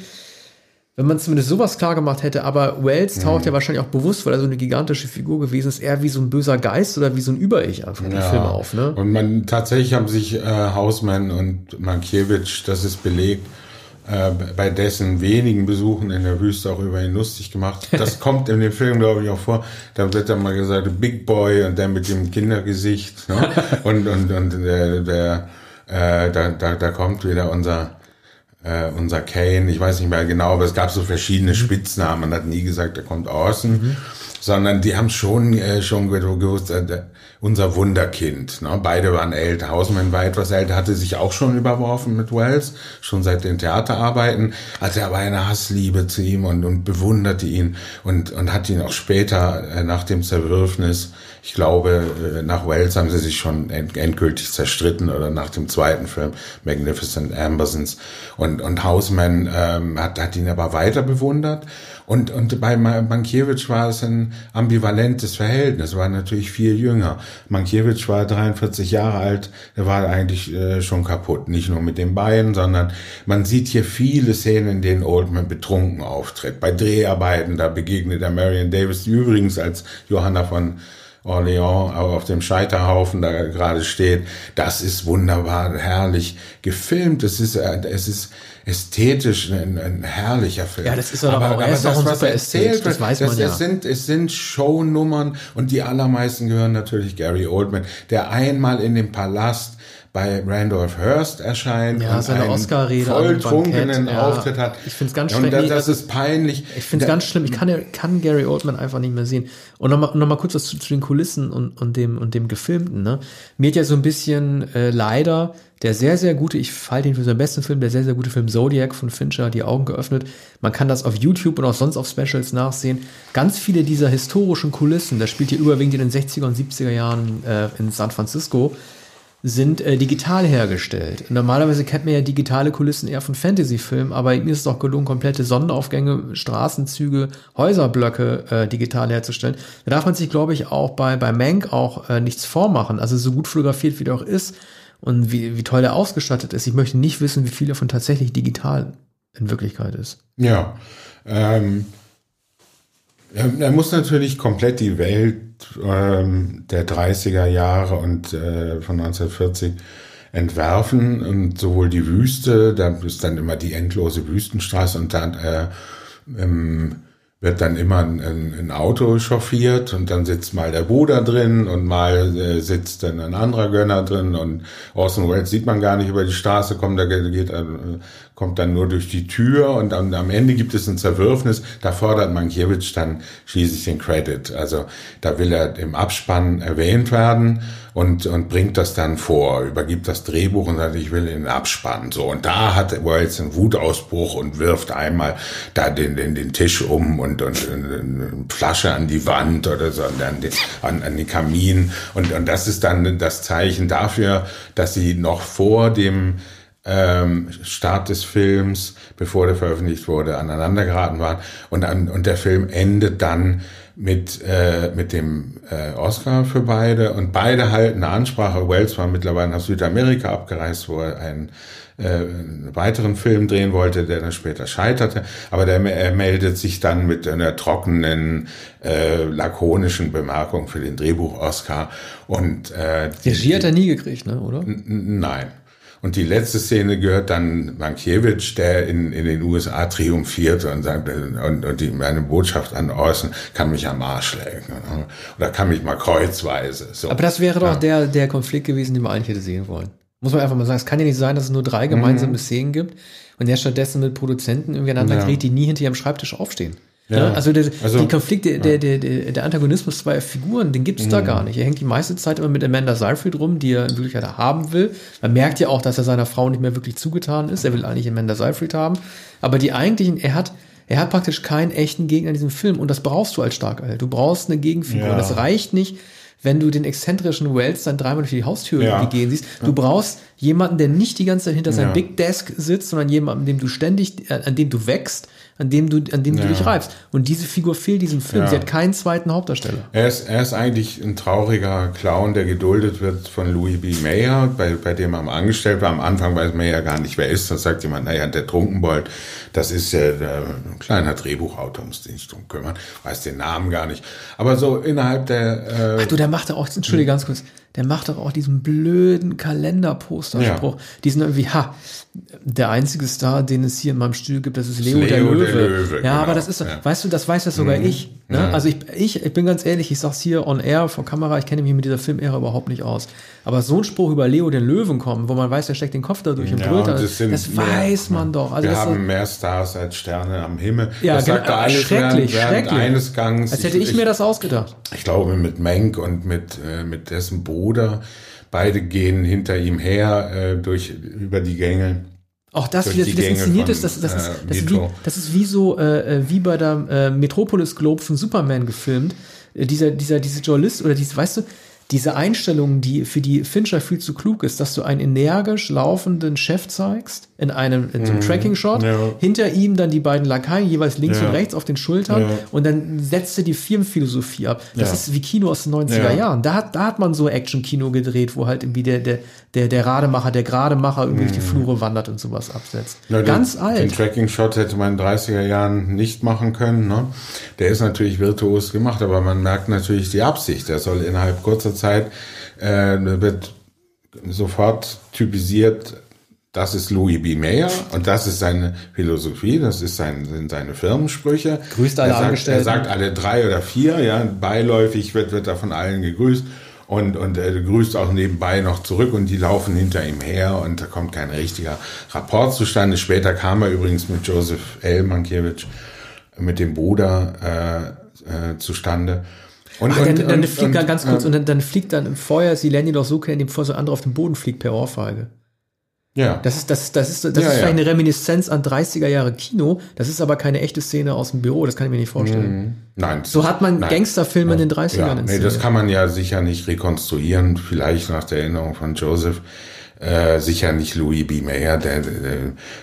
Wenn man zumindest sowas klar gemacht hätte, aber Wells taucht ja wahrscheinlich auch bewusst, weil er so eine gigantische Figur gewesen ist, eher wie so ein böser Geist oder wie so ein Über-Ich einfach im Film auf, ne? Und man tatsächlich haben sich äh, Hausmann und Mankiewicz, das ist belegt, äh, bei dessen wenigen Besuchen in der Wüste auch über ihn lustig gemacht. Das kommt in dem Film, glaube ich, auch vor. Da wird dann mal gesagt, Big Boy und der mit dem Kindergesicht. Ne? Und, und, und der, der äh, da, da, da kommt wieder unser äh, unser Kane, ich weiß nicht mehr genau, aber es gab so verschiedene Spitznamen. Man hat nie gesagt, der kommt außen, sondern die haben schon äh, schon gewusst, äh, unser Wunderkind. Ne? Beide waren älter. Hausmann war etwas älter, hatte sich auch schon überworfen mit Wells, schon seit den Theaterarbeiten, hatte aber eine Hassliebe zu ihm und, und bewunderte ihn und, und hat ihn auch später äh, nach dem Zerwürfnis ich glaube, äh, nach Wells haben sie sich schon end endgültig zerstritten oder nach dem zweiten Film, Magnificent Ambersons. Und, und Hausman ähm, hat, hat ihn aber weiter bewundert. Und, und bei Ma- Mankiewicz war es ein ambivalentes Verhältnis, war natürlich viel jünger. Mankiewicz war 43 Jahre alt, er war eigentlich äh, schon kaputt. Nicht nur mit den Beinen, sondern man sieht hier viele Szenen, in denen Oldman betrunken auftritt. Bei Dreharbeiten, da begegnet er Marion Davis, die übrigens als Johanna von Orléans auf dem Scheiterhaufen da gerade steht. Das ist wunderbar, herrlich gefilmt. Es ist, äh, es ist ästhetisch ein, ein herrlicher Film. Ja, das ist doch auch- er ist auch ein super Ästhet, das weiß man das, ja. Es sind, es sind Shownummern und die allermeisten gehören natürlich Gary Oldman, der einmal in dem Palast bei Randolph Hearst erscheint Ja, und seine einen volltrunkenen ja. Auftritt hat. Ich find's ganz Und schrecklich. das, das ist peinlich. Ich finde es ganz schlimm. Ich kann, kann Gary Oldman einfach nicht mehr sehen. Und nochmal noch mal kurz was zu, zu den Kulissen und, und, dem, und dem Gefilmten. Ne? Mir hat ja so ein bisschen äh, leider der sehr, sehr gute, ich halte ihn für seinen besten Film, der sehr, sehr gute Film Zodiac von Fincher die Augen geöffnet. Man kann das auf YouTube und auch sonst auf Specials nachsehen. Ganz viele dieser historischen Kulissen, das spielt hier überwiegend in den 60er und 70er Jahren äh, in San Francisco, sind äh, digital hergestellt. Normalerweise kennt man ja digitale Kulissen eher von Fantasy-Filmen, aber mir ist es auch gelungen, komplette Sonnenaufgänge, Straßenzüge, Häuserblöcke äh, digital herzustellen. Da darf man sich, glaube ich, auch bei, bei Mank auch äh, nichts vormachen. Also so gut fotografiert, wie der auch ist und wie, wie toll er ausgestattet ist. Ich möchte nicht wissen, wie viel davon tatsächlich digital in Wirklichkeit ist. Ja. Ähm, er, er muss natürlich komplett die Welt ähm, der 30er Jahre und äh, von 1940 entwerfen und sowohl die Wüste, da ist dann immer die endlose Wüstenstraße und dann äh, ähm, wird dann immer ein, ein, Auto chauffiert und dann sitzt mal der Bruder drin und mal äh, sitzt dann ein anderer Gönner drin und Orson Welles sieht man gar nicht über die Straße kommen, da geht, geht, äh, kommt dann nur durch die Tür und dann, am Ende gibt es ein Zerwürfnis, da fordert Mankiewicz dann schließlich den Credit. Also da will er im Abspann erwähnt werden und, und bringt das dann vor, übergibt das Drehbuch und sagt, ich will in den Abspann. So, und da hat Welles einen Wutausbruch und wirft einmal da den, den, den Tisch um und, und, und Flasche an die Wand oder so, an den, an, an den Kamin. Und, und das ist dann das Zeichen dafür, dass sie noch vor dem ähm, Start des Films, bevor der veröffentlicht wurde, aneinander geraten waren. Und, an, und der Film endet dann mit, äh, mit dem äh, Oscar für beide. Und beide halten eine Ansprache. Wells war mittlerweile nach Südamerika abgereist, wo er einen, äh, einen weiteren Film drehen wollte, der dann später scheiterte. Aber der, er meldet sich dann mit einer trockenen, äh, lakonischen Bemerkung für den Drehbuch-Oscar. Und äh, die, Regie hat er nie gekriegt, ne, oder? Nein. Und die letzte Szene gehört dann Mankiewicz, der in, in den USA triumphiert und sagt, und, und die, meine Botschaft an Orson kann mich am Arsch legen. Oder kann mich mal kreuzweise. So. Aber das wäre doch ja. der, der Konflikt gewesen, den man eigentlich hätte sehen wollen. Muss man einfach mal sagen, es kann ja nicht sein, dass es nur drei gemeinsame mhm. Szenen gibt und der stattdessen mit Produzenten irgendwie aneinander ja. gerät, die nie hinter ihrem Schreibtisch aufstehen. Ja, ne? also, der, also die Konflikte, ja. der, der, der, Antagonismus zweier Figuren, den gibt's mhm. da gar nicht. Er hängt die meiste Zeit immer mit Amanda Seyfried rum, die er in Wirklichkeit haben will. Man merkt ja auch, dass er seiner Frau nicht mehr wirklich zugetan ist. Er will eigentlich Amanda Seyfried haben. Aber die eigentlichen, er hat, er hat praktisch keinen echten Gegner in diesem Film und das brauchst du als Stark. Du brauchst eine Gegenfigur. Ja. Das reicht nicht, wenn du den exzentrischen Wells dann dreimal durch die Haustür ja. gehen siehst. Du brauchst jemanden, der nicht die ganze Zeit hinter seinem Big Desk sitzt, sondern jemanden, dem du ständig, äh, an dem du wächst an dem du, an dem ja. du dich reibst. Und diese Figur fehlt diesem Film. Ja. Sie hat keinen zweiten Hauptdarsteller. Er ist, er ist eigentlich ein trauriger Clown, der geduldet wird von Louis B. Mayer, bei, bei dem er angestellt war. Am Anfang weiß Mayer gar nicht, wer ist. Dann sagt jemand, naja, der Trunkenbold, das ist ja der, ein kleiner Drehbuchautor, muss sich drum kümmern. Weiß den Namen gar nicht. Aber so innerhalb der... Äh, Ach du, der macht auch, entschuldige ganz kurz, der macht doch auch diesen blöden Kalenderposterspruch. Ja. Diesen irgendwie, ha, der einzige Star, den es hier in meinem Studio gibt, das ist Leo, Leo der Löwe. Der Löwe ja, genau. aber das ist, ja. weißt du, das weiß ja sogar mhm. ich. Ne? Ja. Also ich, ich, ich bin ganz ehrlich, ich sag's hier on air vor Kamera, ich kenne mich mit dieser Filmära überhaupt nicht aus. Aber so ein Spruch über Leo den Löwen kommen, wo man weiß, der steckt den Kopf dadurch und brüllt, das, das mehr, weiß man doch. Also wir haben mehr Stars als Sterne am Himmel. Ja, das genau, sagt alles schrecklich, während, während schrecklich. eines Gangs. Als hätte ich, ich, mir das ausgedacht. Ich glaube, mit Menk und mit, äh, mit dessen Bruder, beide gehen hinter ihm her äh, durch über die Gänge. Auch das, wie das, wie das inszeniert ist, das, das, ist, äh, das, ist wie, das ist wie so äh, äh, wie bei der äh, Metropolis Globe von Superman gefilmt. Äh, dieser, dieser, diese Journalist oder diese, weißt du, diese Einstellung, die für die Fincher viel zu klug ist, dass du einen energisch laufenden Chef zeigst in einem in so einem mm, Tracking-Shot, ja. hinter ihm dann die beiden Lakaien jeweils links ja. und rechts auf den Schultern ja. und dann setzt er die Firmenphilosophie ab. Das ist wie Kino aus den 90er Jahren. Da hat, da hat man so Action-Kino gedreht, wo halt irgendwie der, der, der, der Rademacher, der Grademacher irgendwie mm. durch die mhm. Flure wandert und sowas absetzt. Ganz den, alt. Den Tracking-Shot hätte man in den 30er Jahren nicht machen können. Ne? Der ist natürlich virtuos gemacht, aber man merkt natürlich die Absicht. Der soll innerhalb kurzer Zeit äh, wird sofort typisiert das ist Louis B. Mayer und das ist seine Philosophie, das ist sein, sind seine Firmensprüche. Grüßt alle er sagt, Angestellten. Er sagt alle drei oder vier, ja, beiläufig wird, wird er von allen gegrüßt und, und er grüßt auch nebenbei noch zurück und die laufen hinter ihm her und da kommt kein richtiger Rapport zustande. Später kam er übrigens mit Joseph L. Mankiewicz, mit dem Bruder, äh, äh, zustande. Und, Ach, und, dann, dann und, fliegt und, ganz kurz, äh, und dann, dann fliegt dann im Feuer, sie lernen ihn doch so kennen, bevor so andere auf den Boden fliegt per Ohrfeige. Ja. Das ist, das, das ist, das ja, ist vielleicht ja. eine Reminiszenz an 30er Jahre Kino. Das ist aber keine echte Szene aus dem Büro. Das kann ich mir nicht vorstellen. Mhm. Nein. So hat man Gangsterfilme in den 30ern ja, Nee, das kann man ja sicher nicht rekonstruieren. Vielleicht nach der Erinnerung von Joseph. Äh, sicher nicht Louis B. Mayer, der, der, der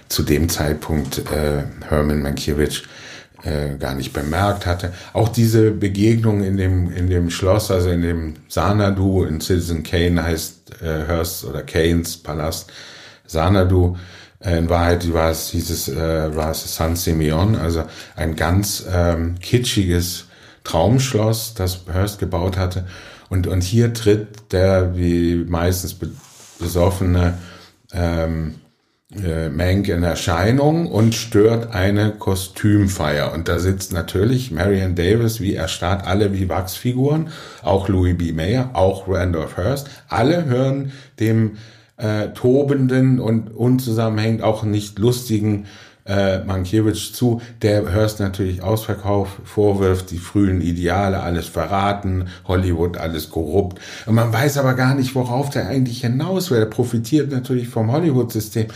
zu dem Zeitpunkt äh, Herman Mankiewicz äh, gar nicht bemerkt hatte. Auch diese Begegnung in dem, in dem Schloss, also in dem Sanadu in Citizen Kane heißt äh, Hearst oder Kanes Palast, Sanadu. Äh, in Wahrheit war es dieses, äh, war es San Simeon, also ein ganz ähm, kitschiges Traumschloss, das Hearst gebaut hatte. Und, und hier tritt der wie meistens besoffene ähm, äh, Mank in Erscheinung und stört eine Kostümfeier. Und da sitzt natürlich Marion Davis wie erstarrt, alle wie Wachsfiguren, auch Louis B. Mayer, auch Randolph Hearst. Alle hören dem äh, tobenden und unzusammenhängend auch nicht lustigen äh, Mankiewicz zu, der hörst natürlich Ausverkauf, vorwirft die frühen Ideale, alles verraten, Hollywood, alles korrupt. Und man weiß aber gar nicht, worauf der eigentlich hinaus will. Der profitiert natürlich vom Hollywood-System.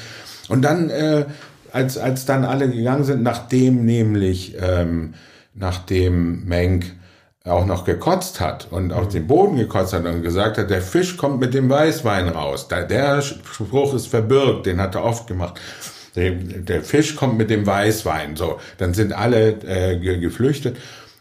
Und dann, äh, als, als dann alle gegangen sind, nachdem nämlich, ähm, nachdem Mank auch noch gekotzt hat und auf den Boden gekotzt hat und gesagt hat, der Fisch kommt mit dem Weißwein raus. Der Spruch ist verbirgt, den hat er oft gemacht. Der, Fisch kommt mit dem Weißwein. So, dann sind alle äh, geflüchtet.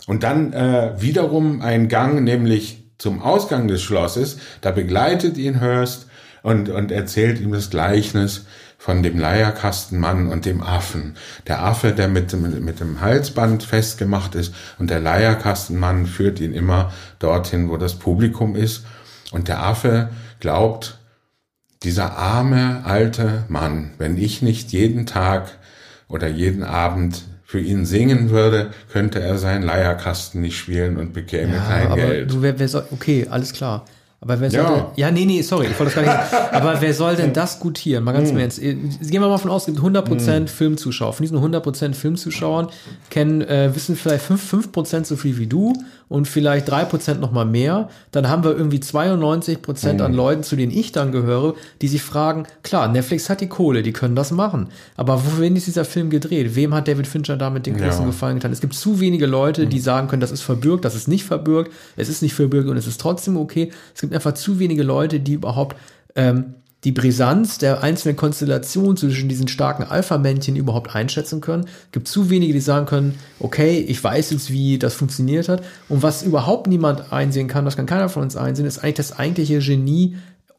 Und dann äh, wiederum ein Gang, nämlich zum Ausgang des Schlosses. Da begleitet ihn Hurst und, und erzählt ihm das Gleichnis von dem Leierkastenmann und dem Affen. Der Affe, der mit, mit, mit dem Halsband festgemacht ist und der Leierkastenmann führt ihn immer dorthin, wo das Publikum ist. Und der Affe glaubt, dieser arme alte Mann, wenn ich nicht jeden Tag oder jeden Abend für ihn singen würde, könnte er seinen Leierkasten nicht spielen und bekäme ja, kein aber Geld. Du, wer, wer soll, okay, alles klar. Aber wer sollte, ja. ja, nee, nee, sorry, ich wollte das gar nicht. aber wer soll denn das gutieren? Mal ganz im Ernst. Gehen wir mal davon aus, es gibt 100% mm. Filmzuschauer. Von diesen 100% Filmzuschauern kennen, äh, wissen vielleicht 5%, 5 so viel wie du und vielleicht 3% noch mal mehr. Dann haben wir irgendwie 92% mm. an Leuten, zu denen ich dann gehöre, die sich fragen, klar, Netflix hat die Kohle, die können das machen. Aber wohin ist dieser Film gedreht? Wem hat David Fincher damit den großen ja. Gefallen getan? Es gibt zu wenige Leute, die sagen können, das ist verbürgt, das ist nicht verbürgt, es ist nicht verbürgt und es ist trotzdem okay. Es gibt einfach zu wenige Leute, die überhaupt ähm, die Brisanz der einzelnen Konstellationen zwischen diesen starken Alpha-Männchen überhaupt einschätzen können. Es gibt zu wenige, die sagen können, okay, ich weiß jetzt, wie das funktioniert hat. Und was überhaupt niemand einsehen kann, das kann keiner von uns einsehen, ist eigentlich das eigentliche Genie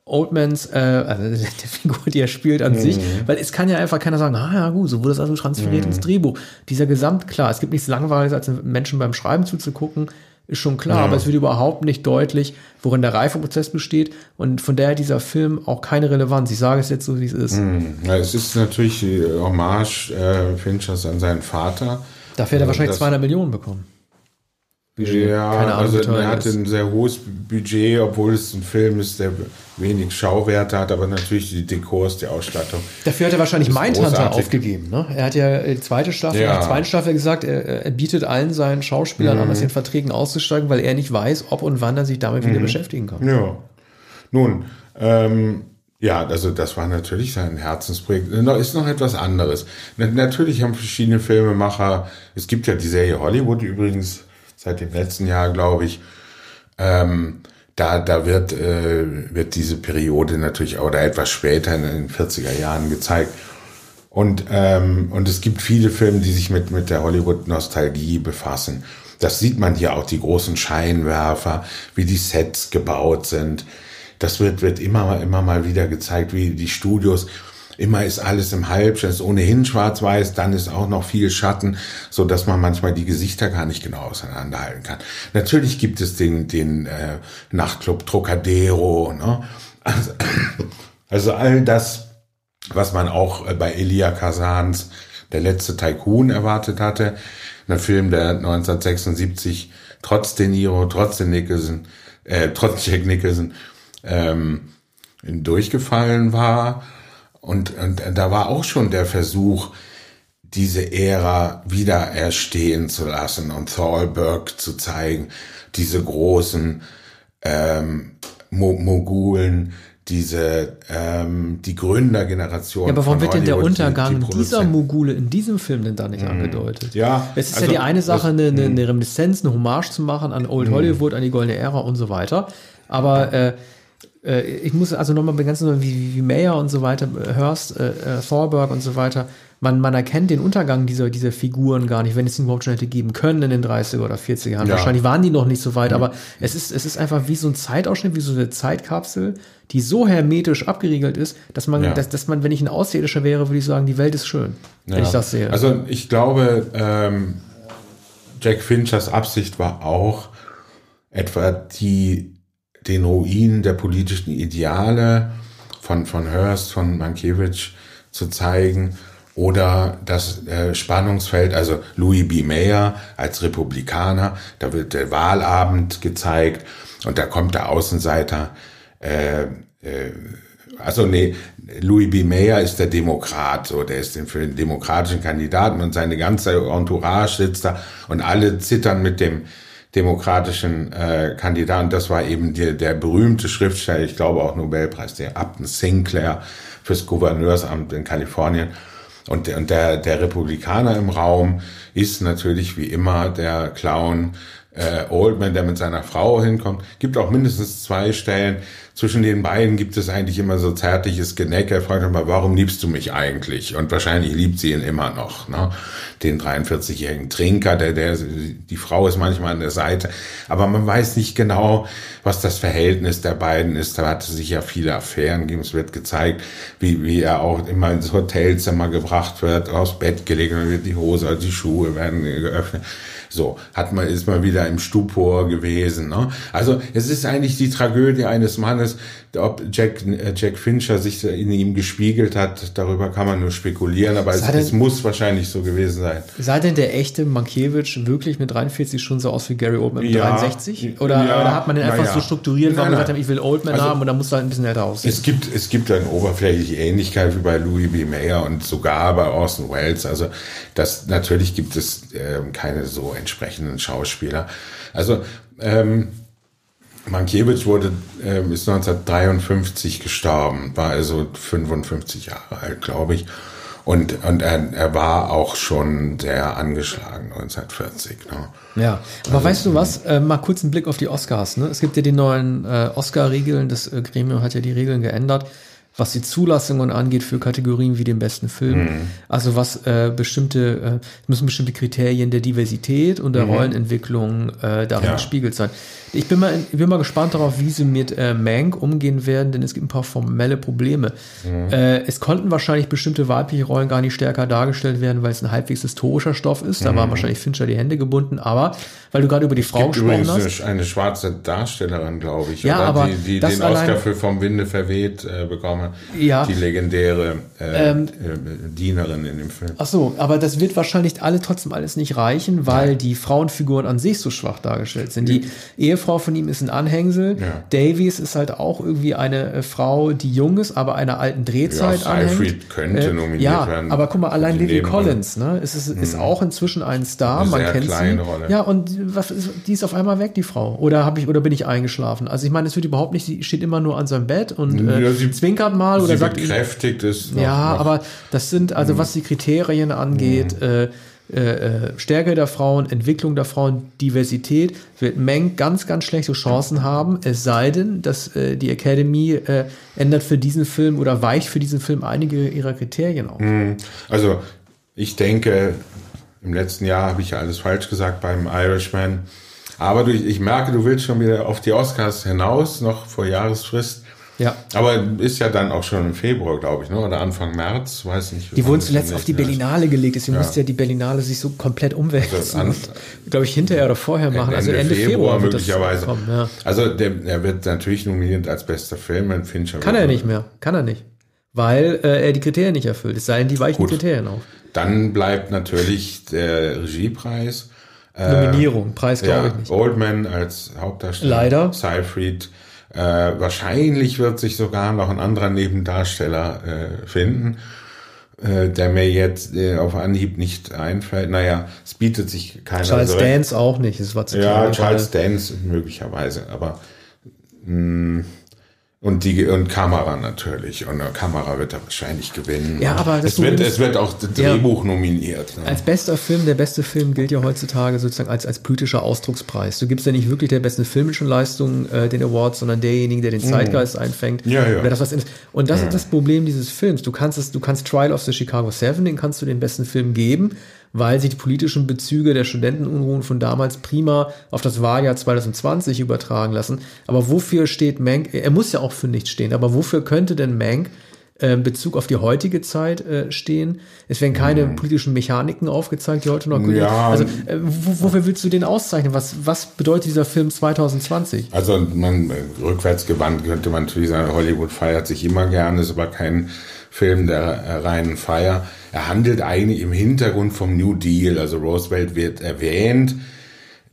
Oldmans, äh, also der Figur, die er spielt an mhm. sich, weil es kann ja einfach keiner sagen, ah ja gut, so wurde es also transferiert mhm. ins Drehbuch. Dieser Gesamt, klar, es gibt nichts Langweiliges, als Menschen beim Schreiben zuzugucken, ist schon klar, ja. aber es wird überhaupt nicht deutlich, worin der Reifeprozess besteht und von daher dieser Film auch keine Relevanz. Ich sage es jetzt so, wie es ist. Mhm. Ja, es ist natürlich Hommage äh, Finchers an seinen Vater. Dafür hat er wahrscheinlich 200 Millionen bekommen. Budget. Ja, Keine Ahnung, also er hatte ein sehr hohes Budget, obwohl es ein Film ist, der wenig Schauwerte hat, aber natürlich die Dekors, die Ausstattung. Dafür hat er wahrscheinlich Mindhunter aufgegeben. Ne? Er hat ja die zweite Staffel, ja. die zweite Staffel gesagt, er, er, bietet allen seinen Schauspielern mhm. an, aus den Verträgen auszusteigen, weil er nicht weiß, ob und wann er sich damit mhm. wieder beschäftigen kann. Ja. Nun, ähm, ja, also das war natürlich sein Herzensprojekt. Noch ist noch etwas anderes. Natürlich haben verschiedene Filmemacher, es gibt ja die Serie Hollywood übrigens, seit dem letzten Jahr, glaube ich. Ähm, da, da wird, äh, wird diese Periode natürlich oder etwas später in den 40er Jahren gezeigt. Und, ähm, und es gibt viele Filme, die sich mit, mit der Hollywood-Nostalgie befassen. Das sieht man hier auch, die großen Scheinwerfer, wie die Sets gebaut sind. Das wird, wird immer, immer mal wieder gezeigt, wie die Studios Immer ist alles im Halbschein, ist ohnehin schwarz-weiß, dann ist auch noch viel Schatten, so dass man manchmal die Gesichter gar nicht genau auseinanderhalten kann. Natürlich gibt es den, den äh, Nachtclub Trocadero, ne? Also, also all das, was man auch äh, bei Elia Kazans Der letzte Tycoon erwartet hatte. Ein Film, der 1976 trotz De Niro, trotz den Nicholson, äh, trotz Jack Nicholson ähm, durchgefallen war und, und da war auch schon der Versuch, diese Ära wieder erstehen zu lassen und Thalberg zu zeigen, diese großen ähm, Mogulen, diese ähm, die Gründergeneration. Ja, aber warum wird denn der Untergang die, die dieser Mogule in diesem Film denn da nicht mm. angedeutet? Ja, es ist also, ja die eine Sache, eine, eine, eine Reminiszenz, eine Hommage zu machen an Old mm. Hollywood, an die goldene Ära und so weiter. Aber äh, äh, ich muss also nochmal begangen, wie, wie Mayer und so weiter äh, hörst, äh, äh, Thorberg und so weiter, man, man erkennt den Untergang dieser, dieser Figuren gar nicht, wenn es ihn überhaupt schon hätte geben können in den 30er oder 40er Jahren. Ja. Wahrscheinlich waren die noch nicht so weit, mhm. aber es ist, es ist einfach wie so ein Zeitausschnitt, wie so eine Zeitkapsel, die so hermetisch abgeriegelt ist, dass man, ja. dass, dass man, wenn ich ein Außerirdischer wäre, würde ich sagen, die Welt ist schön, ja. wenn ich das sehe. Also ich glaube, ähm, Jack Finchers Absicht war auch etwa die den Ruin der politischen Ideale von, von Hearst, von Mankiewicz zu zeigen oder das äh, Spannungsfeld, also Louis B. Mayer als Republikaner, da wird der Wahlabend gezeigt und da kommt der Außenseiter, äh, äh, also nee, Louis B. Mayer ist der Demokrat, so der ist für den demokratischen Kandidaten und seine ganze Entourage sitzt da und alle zittern mit dem demokratischen äh, Kandidaten. Das war eben die, der berühmte Schriftsteller, ich glaube auch Nobelpreis, der Upton Sinclair fürs Gouverneursamt in Kalifornien. Und, und der, der Republikaner im Raum ist natürlich wie immer der Clown äh, Oldman, der mit seiner Frau hinkommt. Gibt auch mindestens zwei Stellen. Zwischen den beiden gibt es eigentlich immer so zärtliches Geneck. Er fragt immer, warum liebst du mich eigentlich? Und wahrscheinlich liebt sie ihn immer noch. Ne? Den 43-jährigen Trinker, der, der, die Frau ist manchmal an der Seite. Aber man weiß nicht genau, was das Verhältnis der beiden ist. Da hat es sich ja viele Affären gegeben. Es wird gezeigt, wie, wie er auch immer ins Hotelzimmer gebracht wird, aufs Bett gelegt, und die Hose, die Schuhe werden geöffnet. So, hat man, ist man wieder im Stupor gewesen. Ne? Also es ist eigentlich die Tragödie eines Mannes, ob Jack, äh, Jack Fincher sich in ihm gespiegelt hat, darüber kann man nur spekulieren, aber es, denn, es, muss wahrscheinlich so gewesen sein. Sah denn der echte Mankiewicz wirklich mit 43 schon so aus wie Gary Oldman mit ja, 63? Oder, ja, oder, hat man den einfach ja. so strukturiert, weil man gesagt hat, ich will Oldman also, haben und dann muss er halt ein bisschen älter aussehen? Es gibt, es gibt eine oberflächliche Ähnlichkeit wie bei Louis B. Mayer und sogar bei Orson Welles. Also das natürlich gibt es äh, keine so entsprechenden Schauspieler. Also ähm, Mankiewicz wurde, äh, ist 1953 gestorben, war also 55 Jahre alt, glaube ich. Und, und er, er war auch schon sehr angeschlagen 1940. Ne? Ja, aber also, weißt du was? Äh, mal kurz einen Blick auf die Oscars. Ne? Es gibt ja die neuen äh, Oscar-Regeln. Das äh, Gremium hat ja die Regeln geändert was die Zulassungen angeht für Kategorien wie den besten Film. Mhm. Also was äh, bestimmte, äh, müssen bestimmte Kriterien der Diversität und der mhm. Rollenentwicklung äh, darin ja. gespiegelt sein. Ich bin mal, ich bin mal gespannt darauf, wie sie mit äh, Mank umgehen werden, denn es gibt ein paar formelle Probleme. Mhm. Äh, es konnten wahrscheinlich bestimmte weibliche Rollen gar nicht stärker dargestellt werden, weil es ein halbwegs historischer Stoff ist. Da mhm. waren wahrscheinlich Fincher die Hände gebunden. Aber weil du gerade über die es Frau gesprochen hast. Eine, eine schwarze Darstellerin, glaube ich, ja, oder? aber die, die den Oscar für Vom Winde verweht äh, bekommen. Ja. Die legendäre äh, ähm, äh, Dienerin in dem Film. Ach so, aber das wird wahrscheinlich alle trotzdem alles nicht reichen, weil Nein. die Frauenfiguren an sich so schwach dargestellt sind. Die Ehefrau von ihm ist ein Anhängsel. Ja. Davies ist halt auch irgendwie eine äh, Frau, die jung ist, aber einer alten Drehzeit ja, anhängt. könnte äh, nominiert ja, werden. aber guck mal, allein Lily Collins, ne, ist, ist, ist hm. auch inzwischen ein Star, eine man kennt sie. Rolle. Ja, und was, die ist auf einmal weg, die Frau. Oder habe ich oder bin ich eingeschlafen? Also ich meine, es wird überhaupt nicht, sie steht immer nur an seinem Bett und äh, ja, sie, zwinkert mal oder sagt. Bekräftigt ist. Noch, ja, noch. aber das sind, also hm. was die Kriterien angeht, hm. äh, äh, äh, Stärke der Frauen, Entwicklung der Frauen, Diversität, wird Meng ganz, ganz schlechte Chancen haben, es sei denn, dass äh, die Academy äh, ändert für diesen Film oder weicht für diesen Film einige ihrer Kriterien auf. Hm. Also ich denke, im letzten Jahr habe ich ja alles falsch gesagt beim Irishman. Aber du, ich merke, du willst schon wieder auf die Oscars hinaus, noch vor Jahresfrist. Ja. Aber ist ja dann auch schon im Februar, glaube ich, ne? oder Anfang März, weiß nicht. Die wurden zuletzt auf die Berlinale gelegt, deswegen ja. musste ja die Berlinale sich so komplett umwälzen. Also glaube ich, hinterher oder vorher machen. Ende also Ende Februar, Februar möglicherweise. Kommen, ja. Also der, er wird natürlich nominiert als bester Film, ein Fincher. Kann er nicht mehr, kann er nicht. Weil äh, er die Kriterien nicht erfüllt, es sei denn, die weichen Gut. Kriterien auf. Dann bleibt natürlich der Regiepreis. Nominierung, Preis glaube ja, ich nicht. Oldman als Hauptdarsteller. Leider. Seyfried äh, wahrscheinlich wird sich sogar noch ein anderer Nebendarsteller äh, finden, äh, der mir jetzt äh, auf Anhieb nicht einfällt. Naja, es bietet sich keiner. Charles so Dance auch nicht. Es war zu ja, Charles Dance möglicherweise, aber mh, mm, und die und Kamera natürlich. Und Kamera wird er wahrscheinlich gewinnen. Ja, aber es wird, es wird auch Drehbuch ja, nominiert. Ne? Als bester Film, der beste Film gilt ja heutzutage sozusagen als, als politischer Ausdruckspreis. Du gibst ja nicht wirklich der besten filmischen Leistung äh, den Award, sondern derjenigen, der den mhm. Zeitgeist mhm. einfängt. Ja, ja. Das, was ist. Und das ja. ist das Problem dieses Films. Du kannst es, du kannst Trial of the Chicago Seven, den kannst du den besten Film geben weil sich die politischen Bezüge der Studentenunruhen von damals prima auf das Wahljahr 2020 übertragen lassen. Aber wofür steht Mank? Er muss ja auch für nichts stehen, aber wofür könnte denn Mank äh, Bezug auf die heutige Zeit äh, stehen. Es werden keine mhm. politischen Mechaniken aufgezeigt, die heute noch gut ja. Also äh, wofür willst du den auszeichnen? Was, was bedeutet dieser Film 2020? Also man rückwärts gewandt könnte man natürlich sagen, Hollywood feiert sich immer gerne, ist aber kein Film der reinen Feier. Er handelt eigentlich im Hintergrund vom New Deal. Also Roosevelt wird erwähnt,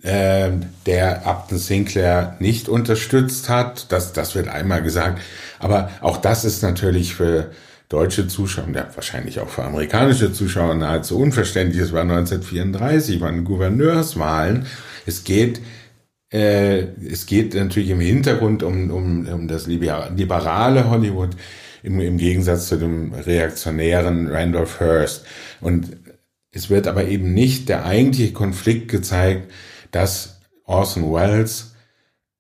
äh, der Upton Sinclair nicht unterstützt hat. Das, das wird einmal gesagt. Aber auch das ist natürlich für deutsche Zuschauer, ja, wahrscheinlich auch für amerikanische Zuschauer nahezu unverständlich. Es war 1934, waren Gouverneurswahlen. Es geht äh, es geht natürlich im Hintergrund um, um, um das liberale Hollywood im, im Gegensatz zu dem reaktionären Randolph Hearst. Und es wird aber eben nicht der eigentliche Konflikt gezeigt, dass Orson Welles,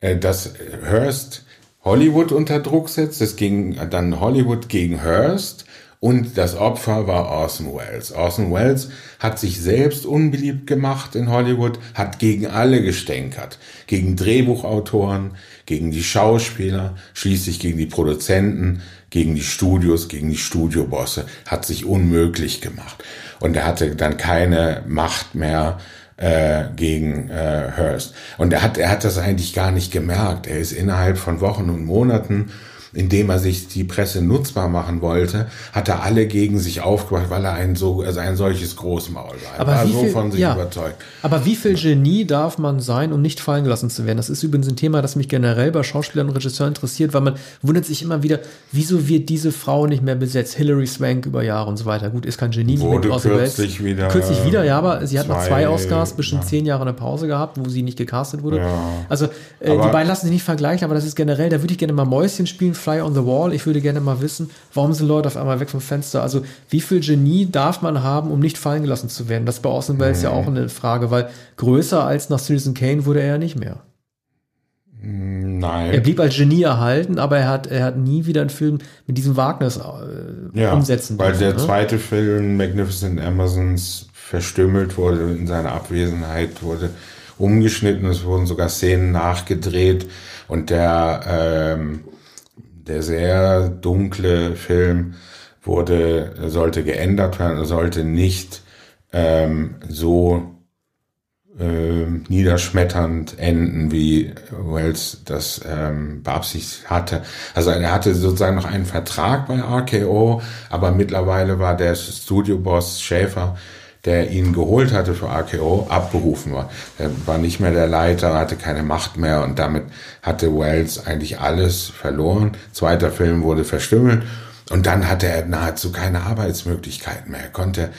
äh, dass Hearst Hollywood unter Druck setzt. Es ging dann Hollywood gegen Hearst und das Opfer war Orson Welles. Orson Welles hat sich selbst unbeliebt gemacht in Hollywood, hat gegen alle gestänkert. Gegen Drehbuchautoren, gegen die Schauspieler, schließlich gegen die Produzenten, gegen die Studios, gegen die Studiobosse, hat sich unmöglich gemacht. Und er hatte dann keine Macht mehr äh, gegen äh, Hearst. Und er hat, er hat das eigentlich gar nicht gemerkt. Er ist innerhalb von Wochen und Monaten indem er sich die Presse nutzbar machen wollte, hat er alle gegen sich aufgebracht, weil er ein so also ein solches Großmaul war. Aber er war wie so viel, von sich ja, überzeugt. Aber wie viel Genie darf man sein, um nicht fallen gelassen zu werden? Das ist übrigens ein Thema, das mich generell bei Schauspielern und Regisseuren interessiert, weil man wundert sich immer wieder, wieso wird diese Frau nicht mehr besetzt? Hilary Swank über Jahre und so weiter. Gut, ist kein Genie. Wurde aus der Welt. kürzlich wieder. Kürzlich wieder, ja, aber sie hat nach zwei zwei, Oscars bestimmt ja. zehn Jahre eine Pause gehabt, wo sie nicht gecastet wurde. Ja. Also äh, die beiden lassen sich nicht vergleichen, aber das ist generell, da würde ich gerne mal Mäuschen spielen, Fly on the Wall. Ich würde gerne mal wissen, warum sind Leute auf einmal weg vom Fenster? Also wie viel Genie darf man haben, um nicht fallen gelassen zu werden? Das ist bei Welles ja Mhm. auch eine Frage, weil größer als nach Citizen Kane wurde er ja nicht mehr. Er Nein. blieb als Genie erhalten, aber er hat, er hat nie wieder einen Film mit diesem Wagnis äh, Ja, umsetzen weil dürfen, der ne? zweite Film Magnificent Amazons verstümmelt wurde in seiner Abwesenheit, wurde umgeschnitten, es wurden sogar Szenen nachgedreht und der, ähm, der sehr dunkle Film wurde, sollte geändert werden, er sollte nicht ähm, so ähm, niederschmetternd enden, wie Wells das ähm, beabsichtigt hatte. Also er hatte sozusagen noch einen Vertrag bei RKO, aber mittlerweile war der Studioboss Schäfer, der ihn geholt hatte für RKO, abberufen war. Er war nicht mehr der Leiter, hatte keine Macht mehr und damit hatte Wells eigentlich alles verloren. Zweiter Film wurde verstümmelt und dann hatte er nahezu keine Arbeitsmöglichkeiten mehr. Er konnte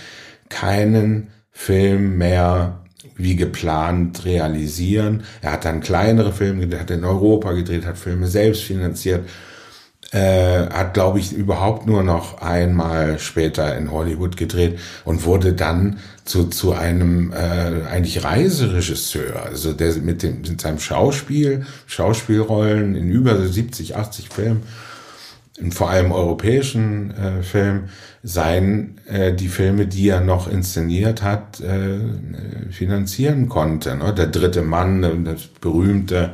keinen Film mehr wie geplant realisieren. Er hat dann kleinere Filme gedreht, hat in Europa gedreht, hat Filme selbst finanziert, äh, hat, glaube ich, überhaupt nur noch einmal später in Hollywood gedreht und wurde dann zu, zu einem äh, eigentlich Reiseregisseur, also der mit, dem, mit seinem Schauspiel, Schauspielrollen in über 70, 80 Filmen in vor allem europäischen äh, Film sein äh, die Filme, die er noch inszeniert hat, äh, finanzieren konnte. Ne? Der dritte Mann, das berühmte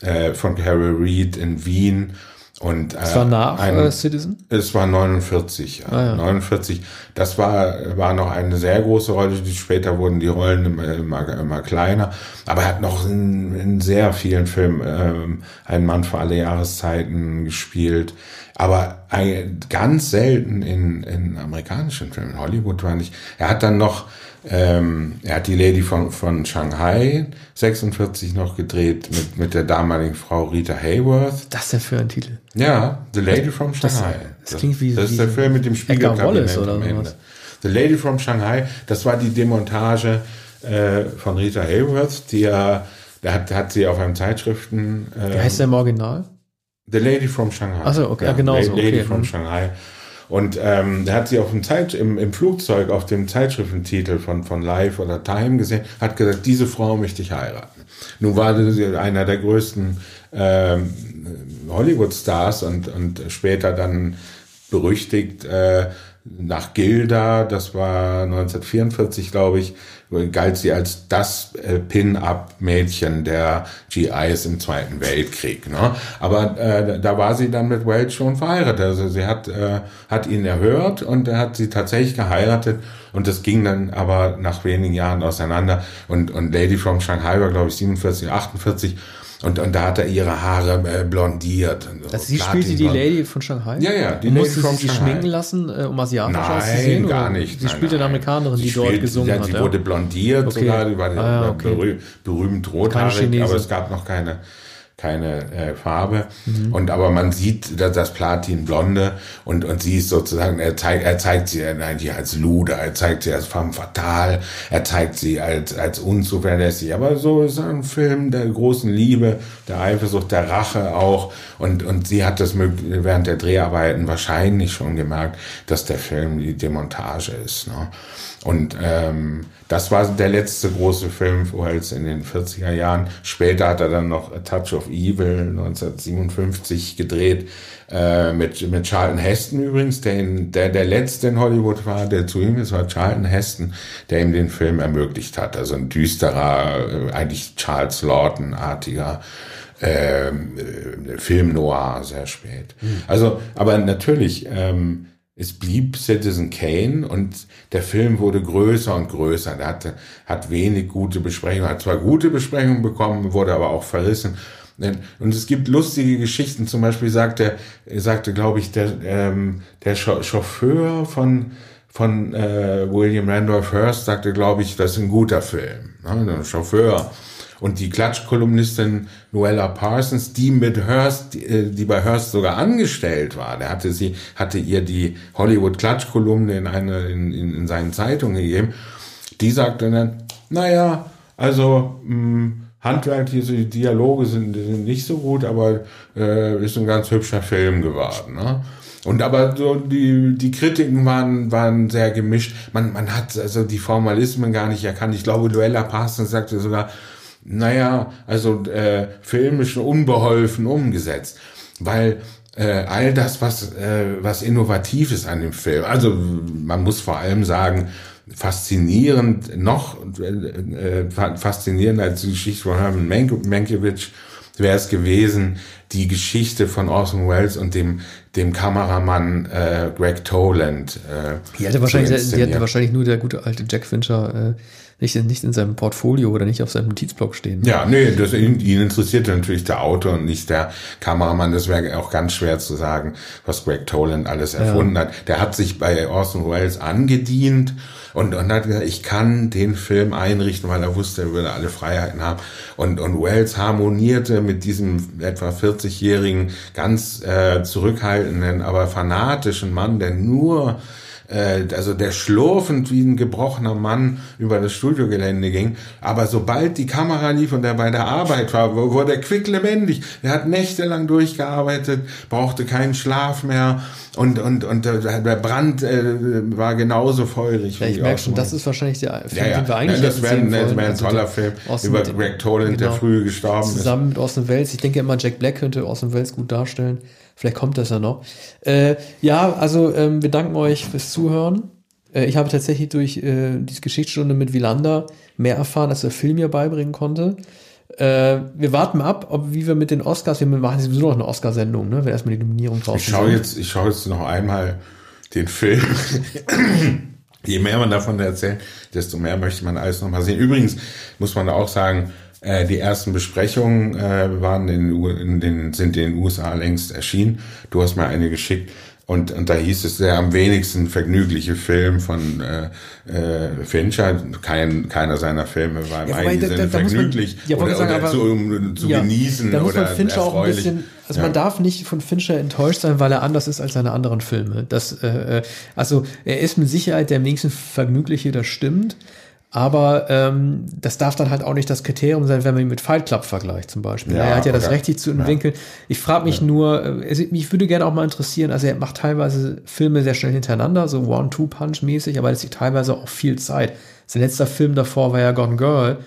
äh, von Harry Reid in Wien und äh, Das war nach ein, äh, Citizen? es war 49, ja. Ah, ja. 49. Das war, war noch eine sehr große Rolle. Später wurden die Rollen immer, immer, immer kleiner. Aber er hat noch in, in sehr vielen Filmen ähm, einen Mann für alle Jahreszeiten gespielt. Aber ein, ganz selten in, in amerikanischen Filmen. Hollywood war nicht. Er hat dann noch, ähm, er hat die Lady von, von Shanghai 46 noch gedreht mit, mit der damaligen Frau Rita Hayworth. Das ist ja für ein Titel. Ja, The Lady from Shanghai. das klingt wie- Das ist der Film mit dem Spiegelkabinett oder am Ende. sowas. The Lady from Shanghai, das war die Demontage äh, von Rita Hayworth, die er, der hat, hat sie auf einem Zeitschriften. Äh, Wie heißt der im Original? The Lady from Shanghai. Ach so, okay, ja, genau so, La- Lady okay, from hm. Shanghai. Und ähm, der hat sie auf dem Zeit im, im Flugzeug auf dem Zeitschriftentitel von von Life oder Time gesehen, hat gesagt, diese Frau möchte ich heiraten. Nun war das einer der größten ähm, Hollywood-Stars und und später dann berüchtigt äh, nach Gilda, das war 1944, glaube ich, galt sie als das äh, Pin-Up-Mädchen der GIs im Zweiten Weltkrieg. Ne? Aber äh, da war sie dann mit Welch schon verheiratet. Also sie hat, äh, hat ihn erhört und er hat sie tatsächlich geheiratet. Und das ging dann aber nach wenigen Jahren auseinander. Und, und Lady from Shanghai war, glaube ich, 47, 48. Und, und da hat er ihre Haare äh, blondiert. So Also sie spielte die. Lady von Shanghai? Ja, ja, die Und Lady musste from sie Shanghai. schminken lassen, äh, um asiatisch auszusehen? Nein, gar oder? nicht. Sie nein, spielte eine nein. Amerikanerin, Sie die dort spielt- gesungen ja, hat. Sie ja? wurde blondiert Okay. sogar, die war Ah, okay. berüh berühmt Keine rothaarig, aber es gab noch keine, keine äh, Farbe. Mhm. Und aber man sieht das, das Platinblonde und, und sie ist sozusagen, er zeigt, er zeigt sie eigentlich als Luder, er zeigt sie als femme fatale, er zeigt sie als, als unzuverlässig. Aber so ist ein Film der großen Liebe, der Eifersucht, der Rache auch. Und, und sie hat das während der Dreharbeiten wahrscheinlich schon gemerkt, dass der Film die Demontage ist. Ne? Und ähm, das war der letzte große Film Wells in den 40er Jahren. Später hat er dann noch A Touch of Evil 1957 gedreht äh, mit, mit Charlton Heston übrigens, der, in, der der letzte in Hollywood war, der zu ihm ist, war Charlton Heston, der ihm den Film ermöglicht hat. Also ein düsterer, äh, eigentlich Charles Lawton-artiger ähm, äh, Film noir sehr spät. Mhm. Also, aber natürlich, ähm, es blieb Citizen Kane und der Film wurde größer und größer. Er hatte, hat wenig gute Besprechungen, hat zwar gute Besprechungen bekommen, wurde aber auch verrissen. Und es gibt lustige Geschichten. Zum Beispiel sagte, sagte, glaube ich, der, ähm, der Chauffeur von von äh, William Randolph Hearst sagte, glaube ich, das ist ein guter Film. Ne? Der Chauffeur und die Klatschkolumnistin Noella Parsons, die mit Hearst, äh, die bei Hearst sogar angestellt war, der hatte sie, hatte ihr die Hollywood Klatschkolumne in eine, in, in, in seinen Zeitungen gegeben, die sagte dann, naja, also, mh, hm, handwerkliche Dialoge sind, sind nicht so gut, aber äh, ist ein ganz hübscher Film geworden. Ne? Und aber so die, die Kritiken waren, waren sehr gemischt. Man, man hat also die Formalismen gar nicht erkannt. Ich glaube, Luella Parsons sagte sogar, naja, also äh, filmisch unbeholfen umgesetzt. Weil äh, all das, was, äh, was innovativ ist an dem Film, also man muss vor allem sagen, faszinierend, noch äh, äh faszinierender als die Geschichte von Herman Mankiewicz wäre es gewesen, die Geschichte von Orson Welles und dem, dem Kameramann äh, Greg Toland. Äh, die, hatte wahrscheinlich, die hatte wahrscheinlich nur der gute alte Jack Fincher äh, nicht, nicht in seinem Portfolio oder nicht auf seinem Notizblock stehen. Ja, nee, das, ihn, ihn interessierte natürlich der Autor und nicht der Kameramann. Das wäre auch ganz schwer zu sagen, was Greg Toland alles erfunden ja. hat. Der hat sich bei Orson Welles angedient und, und hat gesagt, ich kann den Film einrichten, weil er wusste, er würde alle Freiheiten haben. Und, und Wells harmonierte mit diesem etwa 40-jährigen, ganz äh, zurückhaltenden, aber fanatischen Mann, der nur äh, also der schlurfend wie ein gebrochener Mann über das Studiogelände ging. Aber sobald die Kamera lief und er bei der Arbeit war, wurde er quicklebendig. Er hat nächtelang durchgearbeitet, brauchte keinen Schlaf mehr und, und, und der Brand äh, war genauso feurig. Ja, ich merke schon, das ist wahrscheinlich der Film, ja, ja. den wir eigentlich ja, Das wäre wär ein also toller Film Austin über Greg Toland, genau, der früh gestorben zusammen ist. Zusammen mit Austin Wells. Ich denke immer, Jack Black könnte Austin Wells gut darstellen. Vielleicht kommt das ja noch. Äh, ja, also ähm, wir danken euch fürs Zuhören. Äh, ich habe tatsächlich durch äh, diese Geschichtsstunde mit Wielander mehr erfahren, als der Film mir beibringen konnte. Äh, wir warten ab, ob wie wir mit den Oscars, wir machen sowieso noch eine Oscarsendung, ne, wenn erstmal die Nominierung drauf. Ich schaue jetzt, ich schaue jetzt noch einmal den Film. Je mehr man davon erzählt, desto mehr möchte man alles noch mal sehen. Übrigens muss man auch sagen, äh, die ersten Besprechungen äh, waren in, in den, sind in den USA längst erschienen. Du hast mir eine geschickt. Und, und da hieß es der am wenigsten vergnügliche Film von äh, äh, Fincher. Kein, keiner seiner Filme war im ja, eigenen Sinne vergnüglich man, ja, oder, sagen, oder aber, zu, um, zu ja, genießen da muss man Fincher erfreulich. Auch ein bisschen, also ja. man darf nicht von Fincher enttäuscht sein, weil er anders ist als seine anderen Filme. Das, äh, äh also er ist mit Sicherheit der am wenigsten vergnügliche, das stimmt. Aber ähm, das darf dann halt auch nicht das Kriterium sein, wenn man ihn mit Fight Club vergleicht zum Beispiel. Ja, er hat ja das Recht, sich zu entwickeln. Ja. Ich frage mich nur, also mich würde gerne auch mal interessieren, also er macht teilweise Filme sehr schnell hintereinander, so One-Two-Punch-mäßig, aber das ist teilweise auch viel Zeit. Sein letzter Film davor war ja Gone Girl,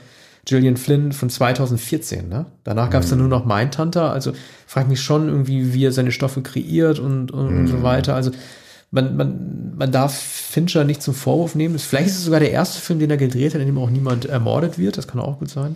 Gillian Flynn von 2014. Ne? Danach gab es mhm. dann nur noch Mindhunter. Also frage mich schon irgendwie, wie er seine Stoffe kreiert und, und, mhm. und so mhm. weiter. Also man, man, man darf Fincher nicht zum Vorwurf nehmen. Vielleicht ist es sogar der erste Film, den er gedreht hat, in dem auch niemand ermordet wird. Das kann auch gut sein.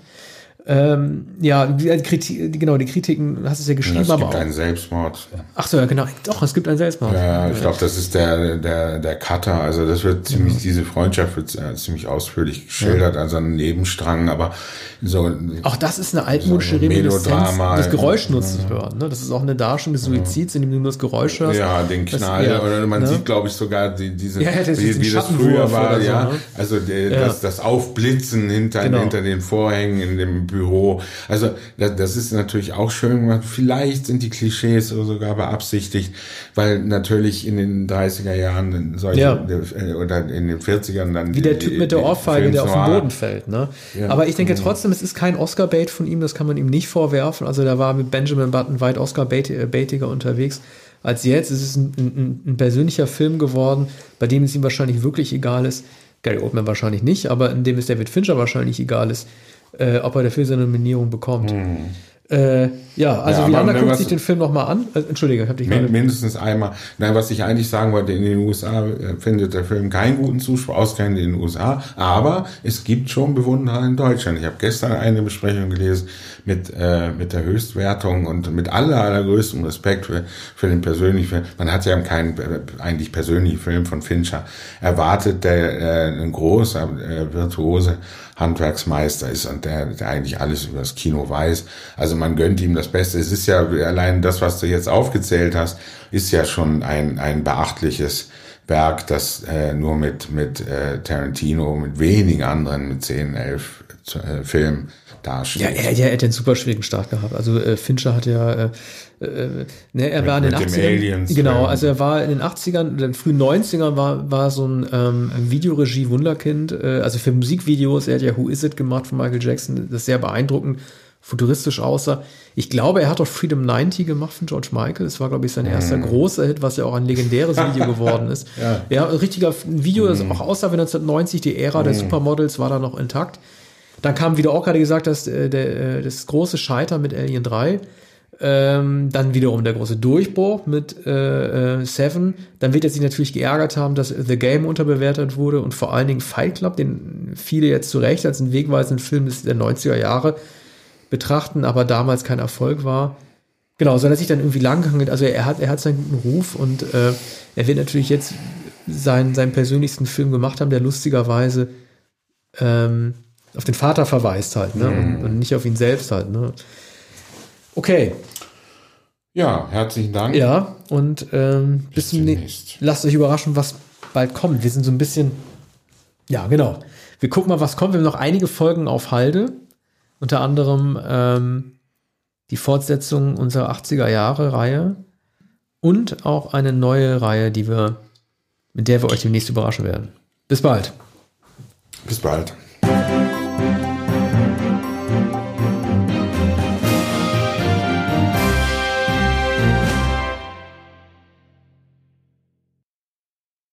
Ähm, ja, die, Kritik, genau, die Kritiken, hast du es ja geschrieben, ja, es gibt aber einen Selbstmord. Ach so, ja, genau. Doch, es gibt einen Selbstmord. Ja, ich glaube, das ist der, der, der Cutter. Also das wird ziemlich, ja. diese Freundschaft wird äh, ziemlich ausführlich geschildert, ja. also ein Nebenstrang, aber so. Auch das ist eine altmodische so Reminiszenz des Geräuschnutzens ja. hören. Ne? Das ist auch eine Darstellung des Suizids, in dem du nur das Geräusch hörst. Ja, den Knall. Das, oder man ne? sieht, glaube ich, sogar die, diese, ja, wie, wie das früher war, so, ja. Ne? Also die, das, das Aufblitzen hinter, genau. hinter den Vorhängen in dem Büro. Also das ist natürlich auch schön gemacht. Vielleicht sind die Klischees sogar beabsichtigt, weil natürlich in den 30er Jahren solche Ja. äh, oder in den 40ern dann Wie der die- Typ mit der Ohrfeige, der auf den Boden fällt. Ne? Ja. Aber ich denke Mhm. trotzdem, es ist kein Oscar-Bait von ihm, das kann man ihm nicht vorwerfen. Also da war mit Benjamin Button weit Oscar-baitiger unterwegs als jetzt. Es ist ein, ein, ein persönlicher Film geworden, bei dem es ihm wahrscheinlich wirklich egal ist. Gary Oldman wahrscheinlich nicht, aber in dem es David Fincher wahrscheinlich egal ist, äh, ob er dafür seine Nominierung bekommt. Äh, ja, also Ja, lange guckt sich den Film nochmal an? Äh, Entschuldige, ich habe dich Min-. Mindestens einmal. Nein, was ich eigentlich sagen wollte, in den USA äh, findet der Film keinen guten Zuspruch, ausgerechnet in den USA, aber es gibt schon Bewunderer in Deutschland. Ich habe gestern eine Besprechung gelesen mit, äh, mit der Höchstwertung und mit aller, allergrößtem Respekt für, für den persönlichen Film. Man hat ja keinen äh, eigentlich persönlichen Film von Fincher erwartet, der äh, ein großer, äh, virtuose Handwerksmeister ist und der, der eigentlich alles über das Kino weiß. Also man gönnt ihm das Beste. Es ist ja allein das, was du jetzt aufgezählt hast, ist ja schon ein, ein beachtliches Werk, das äh, nur mit, mit äh, Tarantino, mit wenigen anderen, mit 10, 11 äh, Filmen dasteht. Ja, er, er hat einen super schwierigen Start gehabt. Also äh, Fincher hat ja, äh, äh, ne, er war in den mit dem 80ern. Aliens, genau, ja. also er war in den 80ern, in den frühen 90ern war, war so ein ähm, Videoregie-Wunderkind, äh, also für Musikvideos. Er hat ja Who Is It gemacht von Michael Jackson, das sehr beeindruckend, futuristisch aussah. Ich glaube, er hat auch Freedom 90 gemacht von George Michael. Das war, glaube ich, sein erster großer Hit, was ja auch ein legendäres Video geworden ist. Ja. ja, ein richtiger Video, das auch aussah wie 1990, die Ära der Supermodels war da noch intakt. Dann kam, wie du auch gerade gesagt hast, äh, der, äh, das große Scheitern mit Alien 3. Ähm, dann wiederum der große Durchbruch mit äh, äh, Seven. Dann wird er sich natürlich geärgert haben, dass The Game unterbewertet wurde und vor allen Dingen Fight Club, den viele jetzt zu Recht als einen wegweisenden Film der 90er Jahre betrachten, aber damals kein Erfolg war. Genau, soll er sich dann irgendwie langhangeln. Also er hat, er hat seinen guten Ruf und äh, er wird natürlich jetzt seinen, seinen persönlichsten Film gemacht haben, der lustigerweise ähm, auf den Vater verweist halt, ne? Und, und nicht auf ihn selbst halt, ne? Okay, Ja, herzlichen Dank. ja, und ähm, bis zum nächsten. demnächst. Lasst euch überraschen, was bald kommt. Wir sind so ein bisschen. Ja, genau. Wir gucken mal, was kommt. Wir haben noch einige Folgen auf Halde. Unter anderem ähm, die Fortsetzung unserer 80er Jahre Reihe und auch eine neue Reihe, die wir, mit der wir euch demnächst überraschen werden. Bis bald. Bis bald.